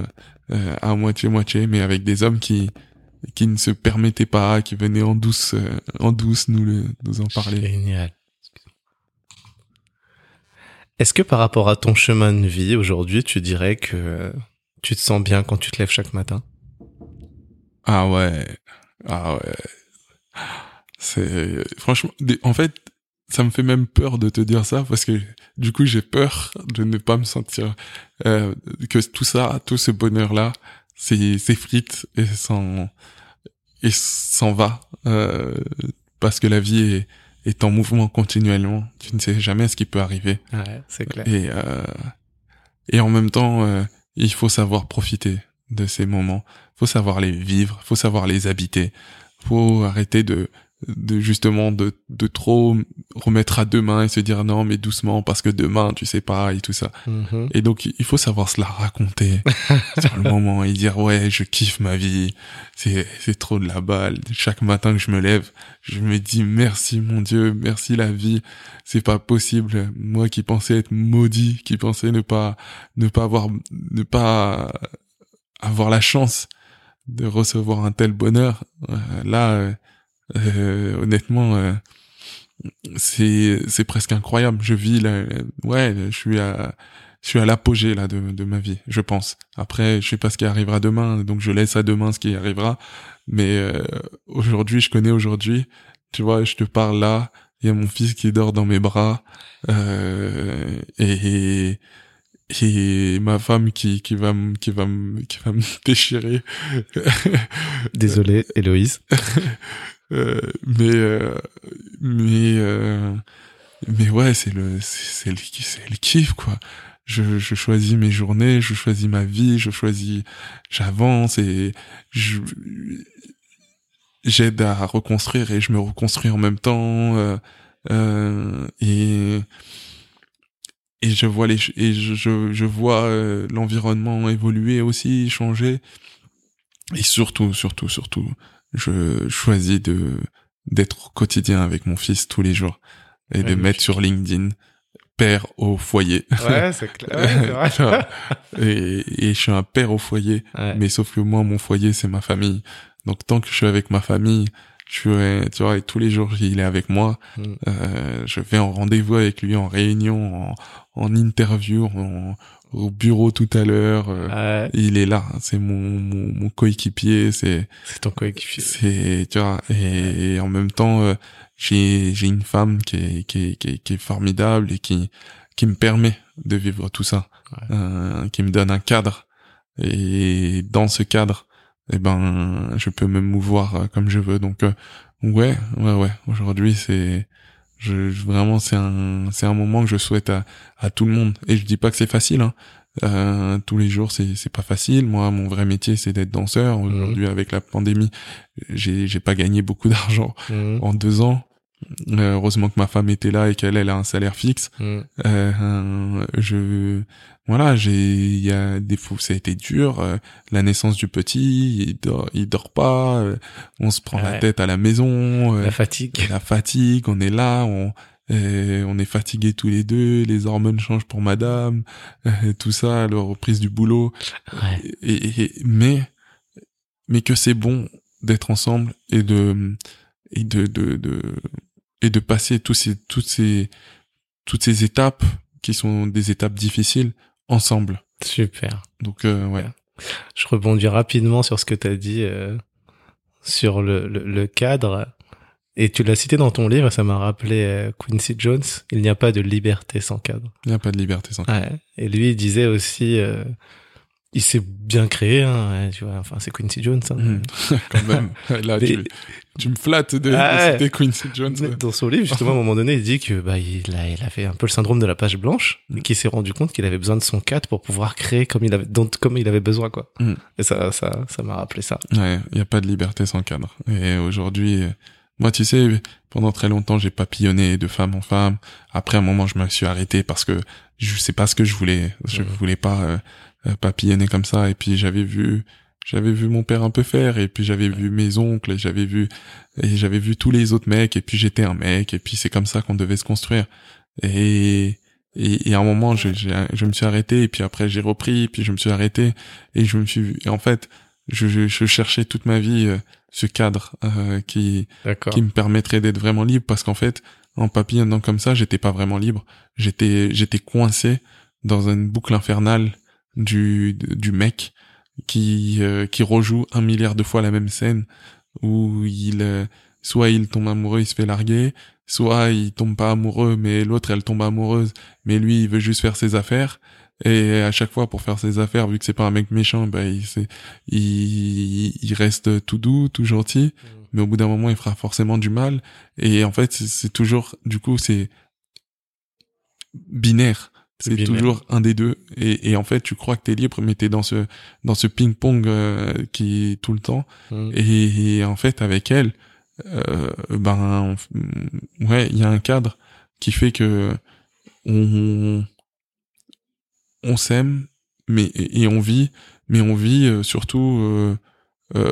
euh, à moitié moitié, mais avec des hommes qui qui ne se permettaient pas, qui venaient en douce, euh, en douce nous le, nous en parler. Génial. Est-ce que par rapport à ton chemin de vie aujourd'hui, tu dirais que tu te sens bien quand tu te lèves chaque matin? Ah ouais, ah ouais. C'est franchement, en fait, ça me fait même peur de te dire ça parce que du coup j'ai peur de ne pas me sentir euh, que tout ça, tout ce bonheur là, c'est s'effrite et s'en et s'en va euh, parce que la vie est, est en mouvement continuellement. Tu ne sais jamais ce qui peut arriver. Ouais, c'est clair. Et euh, et en même temps, euh, il faut savoir profiter de ces moments. Faut savoir les vivre. Faut savoir les habiter. Faut arrêter de de justement de, de trop remettre à demain et se dire non mais doucement parce que demain tu sais pas et tout ça mm-hmm. et donc il faut savoir se la raconter *laughs* sur le moment et dire ouais je kiffe ma vie c'est c'est trop de la balle chaque matin que je me lève je me dis merci mon dieu merci la vie c'est pas possible moi qui pensais être maudit qui pensais ne pas ne pas avoir ne pas avoir la chance de recevoir un tel bonheur euh, là euh, euh, honnêtement, euh, c'est c'est presque incroyable. Je vis là, ouais, je suis à je suis à l'apogée là de, de ma vie, je pense. Après, je sais pas ce qui arrivera demain, donc je laisse à demain ce qui arrivera. Mais euh, aujourd'hui, je connais aujourd'hui. Tu vois, je te parle là. Il y a mon fils qui dort dans mes bras euh, et et ma femme qui qui va qui va qui va *laughs* me déchirer. Désolé, Héloïse. Euh, mais euh, mais euh, mais ouais, c'est le c'est le c'est le kiff quoi. Je, je choisis mes journées, je choisis ma vie, je choisis, j'avance et je j'aide à reconstruire et je me reconstruis en même temps euh, euh, et et je vois les et je je, je vois l'environnement évoluer aussi changer et surtout surtout surtout je choisis de d'être au quotidien avec mon fils tous les jours et de mettre sur LinkedIn père au foyer. Ouais, c'est clair. *laughs* *laughs* et, et, je suis un père au foyer, mais sauf que moi, mon foyer, c'est ma famille. Donc tant que je suis avec ma famille, tu vois, et tous les jours, il est avec moi. Mm. Euh, je vais en rendez-vous avec lui, en réunion, en, en interview, en, au bureau tout à l'heure. Euh, il est là, c'est mon, mon, mon coéquipier, c'est c'est ton coéquipier. C'est tu vois et, en même temps euh, j'ai j'ai une femme qui est, qui est, qui est qui est formidable et qui qui me permet de vivre tout ça, euh, qui me donne un cadre et dans ce cadre, eh ben je peux me mouvoir euh, comme je veux. Donc ouais ouais ouais aujourd'hui c'est je, vraiment, c'est un, c'est un moment que je souhaite à, à tout le monde. Et je dis pas que c'est facile. Hein. Euh, tous les jours, c'est, c'est pas facile. Moi, mon vrai métier, c'est d'être danseur. Mhm. Aujourd'hui, avec la pandémie, j'ai, j'ai pas gagné beaucoup *laughs* d'argent mhm. en deux ans. Euh, heureusement que ma femme était là et qu'elle elle a un salaire fixe. Mm. Euh, je voilà, j'ai il y a des fois ça a été dur. euh, la naissance du petit, il dort, il dort pas. euh, on se prend la tête à la maison. euh, La fatigue. la fatigue, on est là, on euh, on est fatigués tous les deux, les hormones changent pour madame, euh, tout ça, la reprise du boulot. Ouais. Et, et- mais mais que c'est bon d'être ensemble et de et de, de, de et de passer tous ces toutes ces toutes ces étapes qui sont des étapes difficiles ensemble. Super. Donc euh, ouais. Je rebondis rapidement sur ce que tu as dit euh, sur le, le, le cadre. Et tu l'as cité dans ton livre, ça m'a rappelé euh, Quincy Jones. Il n'y a pas de liberté sans cadre. Il n'y a pas de liberté sans. Ouais. Et lui, il disait aussi, euh, il s'est bien créé, hein, tu vois. Enfin, c'est Quincy Jones. Hein. Mhm. *laughs* Quand même. Là, Mais- tu, tu me flattes de, Ah citer Quincy Jones. Mais Dans son livre, justement, à un moment donné, il dit que bah il a, il avait un peu le syndrome de la page blanche, Mm. et qu'il s'est rendu compte qu'il avait besoin de son cadre pour pouvoir créer comme il avait, dont, comme il avait besoin, quoi. Mm. Et ça, ça, ça m'a rappelé ça. Ouais, il n'y a pas de liberté sans cadre. Et aujourd'hui, moi, tu sais, pendant très longtemps, j'ai papillonné de femme en femme. Après, à un moment, je me suis arrêté parce que je sais pas ce que je voulais. Je Mhm. voulais pas euh, papillonner comme ça. Et puis, j'avais vu, j'avais vu mon père un peu faire. Et puis, j'avais vu mes oncles. Et j'avais vu, et j'avais vu tous les autres mecs. Et puis, j'étais un mec. Et puis, c'est comme ça qu'on devait se construire. Et et, et à un moment, je, j'ai- je me suis arrêté. Et puis après, j'ai repris. Puis, je me suis arrêté. Et je me suis, et en fait, je, je, je cherchais toute ma vie euh, ce cadre euh, qui qui me permettrait d'être vraiment libre parce qu'en fait en papillonnant comme ça j'étais pas vraiment libre j'étais j'étais coincé dans une boucle infernale du du mec qui euh, qui rejoue un milliard de fois la même scène où il euh, soit il tombe amoureux il se fait larguer soit il tombe pas amoureux mais l'autre elle tombe amoureuse mais lui il veut juste faire ses affaires. Et à chaque fois pour faire ses affaires vu que c'est pas un mec méchant bah il il, il reste tout doux tout gentil. Mais au bout d'un moment il fera forcément du mal. Et en fait c'est toujours du coup c'est binaire C'est toujours un des deux et, et en fait tu crois que t'es libre mais t'es dans ce dans ce ping pong qui est tout le temps Mm. et, et en fait avec elle euh, ben on- ouais il y a un cadre qui fait que on on s'aime mais et, et on vit mais on vit euh, surtout euh, euh,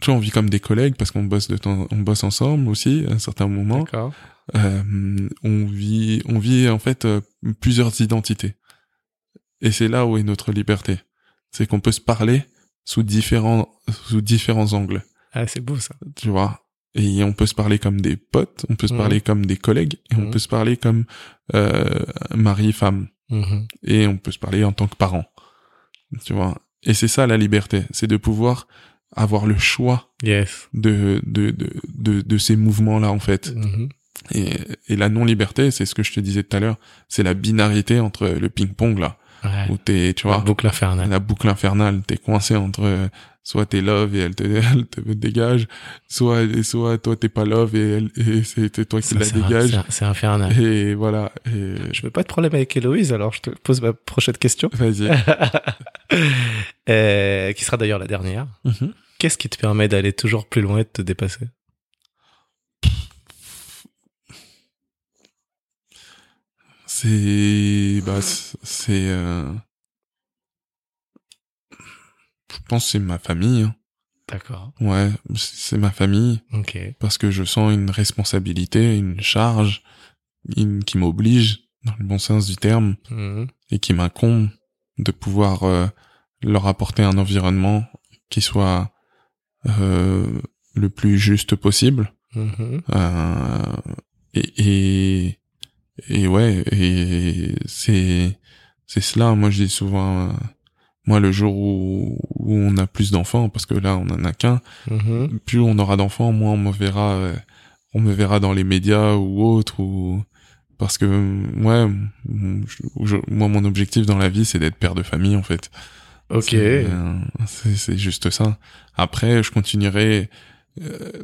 tu vois on vit comme des collègues parce qu'on bosse de temps on bosse ensemble aussi à un certain moment D'accord. euh, on vit on vit en fait euh, plusieurs identités et c'est là où est notre liberté c'est qu'on peut se parler sous différents sous différents angles Ah, c'est beau, ça. tu vois? Et on peut se parler comme des potes on peut se Mhm. parler comme des collègues et on Mhm. peut se parler comme euh, mari femme Mhm. et on peut se parler en tant que parent tu vois? Et c'est ça la liberté c'est de pouvoir avoir le choix Yes. de de de de, de ces mouvements là en fait. Et, et la non-liberté, c'est ce que je te disais tout à l'heure, c'est la binarité entre le ping-pong là, Ouais. où t'es, tu La vois, boucle infernale. la boucle infernale, t'es coincé entre soit t'es love et elle te, *laughs* elle te dégage, soit soit toi t'es pas love et, elle, et c'est toi qui la dégage. c'est- C'est infernal. Et voilà. Et Je veux pas de problème avec Héloïse, alors je te pose ma prochaine question. vas-y. *laughs* Euh, qui sera d'ailleurs la dernière. Mhm. Qu'est-ce qui te permet d'aller toujours plus loin et de te dépasser? C'est bah c'est euh, je pense que c'est ma famille. hein. D'accord. Ouais, c'est ma famille. Ok. parce que je sens une responsabilité, une charge une, qui m'oblige, dans le bon sens du terme, Mhm. et qui m'incombe de pouvoir euh, leur apporter un environnement qui soit euh, le plus juste possible. Mhm. Euh, et, et et ouais, et c'est c'est cela. Moi, je dis souvent, euh, moi, le jour où, où on a plus d'enfants, parce que là, on en a qu'un, Mhm. plus on aura d'enfants, moins on me verra, euh, on me verra dans les médias ou autre ou parce que ouais, je- moi mon objectif dans la vie c'est d'être père de famille en fait. Ok. C'est euh, juste ça. Après, je continuerai.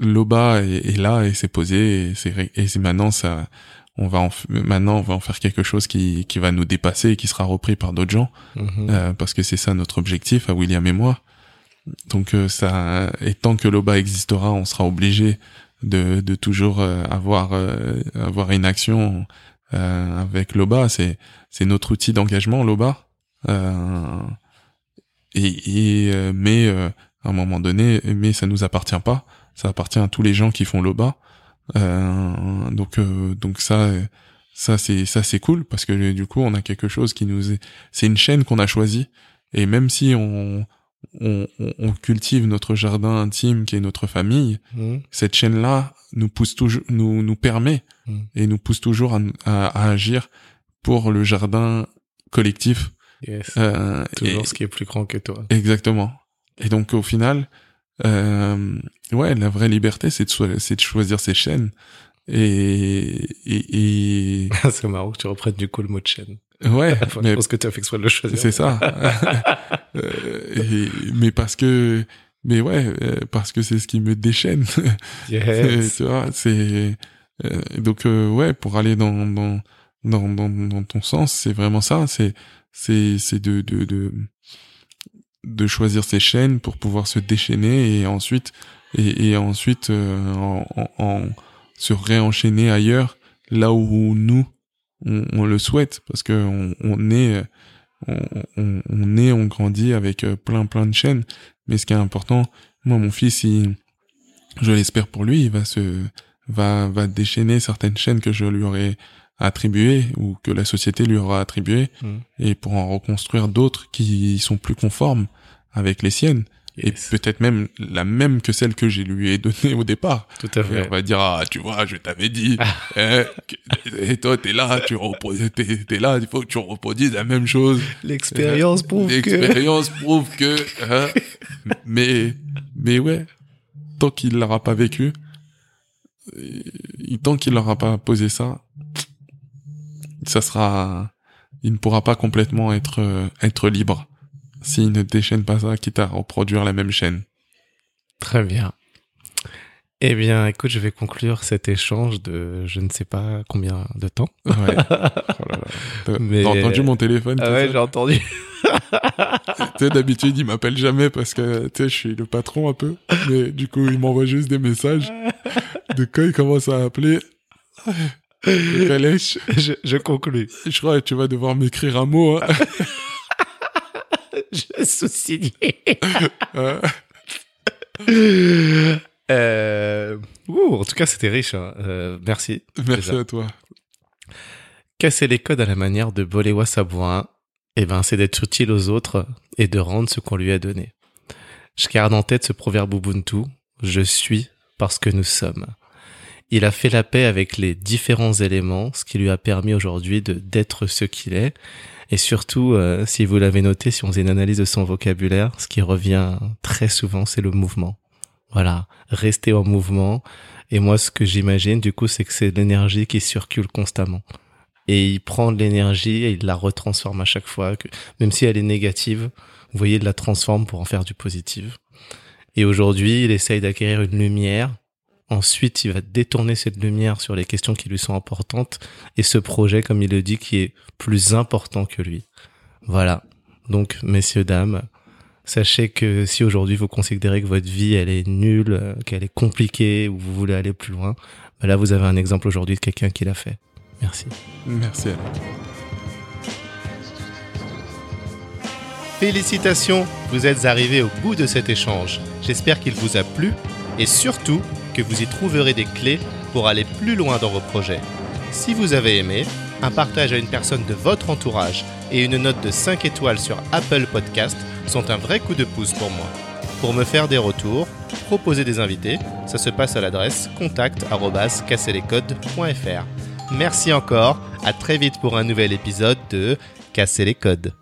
Loba est, est là et c'est posé et c'est maintenant ça. On va en, f- maintenant on va en faire quelque chose qui qui va nous dépasser et qui sera repris par d'autres gens Mhm. euh, parce que c'est ça notre objectif à William et moi. Donc euh, ça, et tant que Loba existera, on sera obligé de, de toujours euh, avoir avoir une action avec Loba. C'est c'est notre outil d'engagement Loba. et, et mais à un moment donné, mais ça nous appartient pas. Ça appartient à tous les gens qui font Loba. Donc donc ça ça c'est ça c'est cool parce que du coup on a quelque chose qui nous est c'est une chaîne qu'on a choisie et même si on on, on cultive notre jardin intime qui est notre famille, mmh. cette chaîne-là nous pousse toujours, nous nous permet mmh. et nous pousse toujours à, à, agir pour le jardin collectif. Yes. Euh, toujours ce qui est plus grand que toi. Exactement. Et donc au final, euh, ouais, la vraie liberté, c'est de, c'est de choisir ses chaînes. Et, et, et... *laughs* c'est marrant que tu reprennes du coup le mot de chaîne. Ouais, *laughs* mais je pense que tu as fait exprès de le choisir. C'est ça. *laughs* euh, mais parce que, mais ouais, euh, parce que c'est ce qui me déchaîne. Yes. tu vois, c'est euh, donc euh, ouais, pour aller dans dans dans dans, dans ton sens, c'est vraiment ça. C'est c'est c'est de de de de choisir ses chaînes pour pouvoir se déchaîner et ensuite et, ensuite en, en, en se réenchaîner ailleurs là où nous on, le souhaite parce que on, on est on, on, est on grandit avec euh, plein plein de chaînes. Mais ce qui est important moi mon fils il, je l'espère pour lui il va se va va déchaîner certaines chaînes que je lui aurais attribuées ou que la société lui aura attribuées mmh. et pour en reconstruire d'autres qui sont plus conformes avec les siennes et peut-être même la même que celle que j'ai lui ai donnée au départ. Tout à fait. on va dire ah tu vois je t'avais dit *laughs* hein, et toi t'es là tu reproduis t'es, là il faut que tu reproduises la même chose. L'expérience prouve L'expérience prouve que hein, *laughs* mais mais ouais tant qu'il l'aura pas vécu tant qu'il n'aura pas posé ça ça sera il ne pourra pas complètement être être libre s'il ne déchaîne pas ça, quitte à reproduire la même chaîne. Très bien. Eh bien, écoute, je vais conclure cet échange de je ne sais pas combien de temps. Ouais. *laughs* Oh *laughs* T'as entendu mon téléphone Ah ouais, j'ai entendu. tu sais, d'habitude, il m'appelle jamais parce que, tu sais, je suis le patron un peu. Mais du coup, il m'envoie juste des messages. De quand il commence à appeler, *laughs* je, je conclue. Je crois que tu vas devoir m'écrire un mot. Hein. *laughs* je suis *laughs* euh, en tout cas, c'était riche. Hein. Euh, merci. Merci à toi. Casser les codes à la manière de Bolewa Sabouin, eh ben, c'est d'être utile aux autres et de rendre ce qu'on lui a donné. Je garde en tête ce proverbe Ubuntu. Je suis parce que nous sommes. Il a fait la paix avec les différents éléments, ce qui lui a permis aujourd'hui de d'être ce qu'il est et surtout, euh, si vous l'avez noté, si on faisait une analyse de son vocabulaire, ce qui revient très souvent, c'est le mouvement. Voilà, rester en mouvement. Et moi, ce que j'imagine, du coup, c'est que c'est l'énergie qui circule constamment. Et il prend de l'énergie et il la retransforme à chaque fois, même si elle est négative, vous voyez, il la transforme pour en faire du positif. Et aujourd'hui, il essaye d'acquérir une lumière Ensuite, il va détourner cette lumière sur les questions qui lui sont importantes et ce projet, comme il le dit, qui est plus important que lui. Voilà. Donc, messieurs, dames, sachez que si aujourd'hui vous considérez que votre vie, elle est nulle, qu'elle est compliquée ou vous voulez aller plus loin, bah là, vous avez un exemple aujourd'hui de quelqu'un qui l'a fait. Merci. Merci. Félicitations, vous êtes arrivés au bout de cet échange. J'espère qu'il vous a plu et surtout que vous y trouverez des clés pour aller plus loin dans vos projets. Si vous avez aimé, un partage à une personne de votre entourage et une note de 5 étoiles sur Apple Podcast sont un vrai coup de pouce pour moi. Pour me faire des retours, proposer des invités, ça se passe à l'adresse contact@casserlescodes.fr. Merci encore, à très vite pour un nouvel épisode de Casser les codes.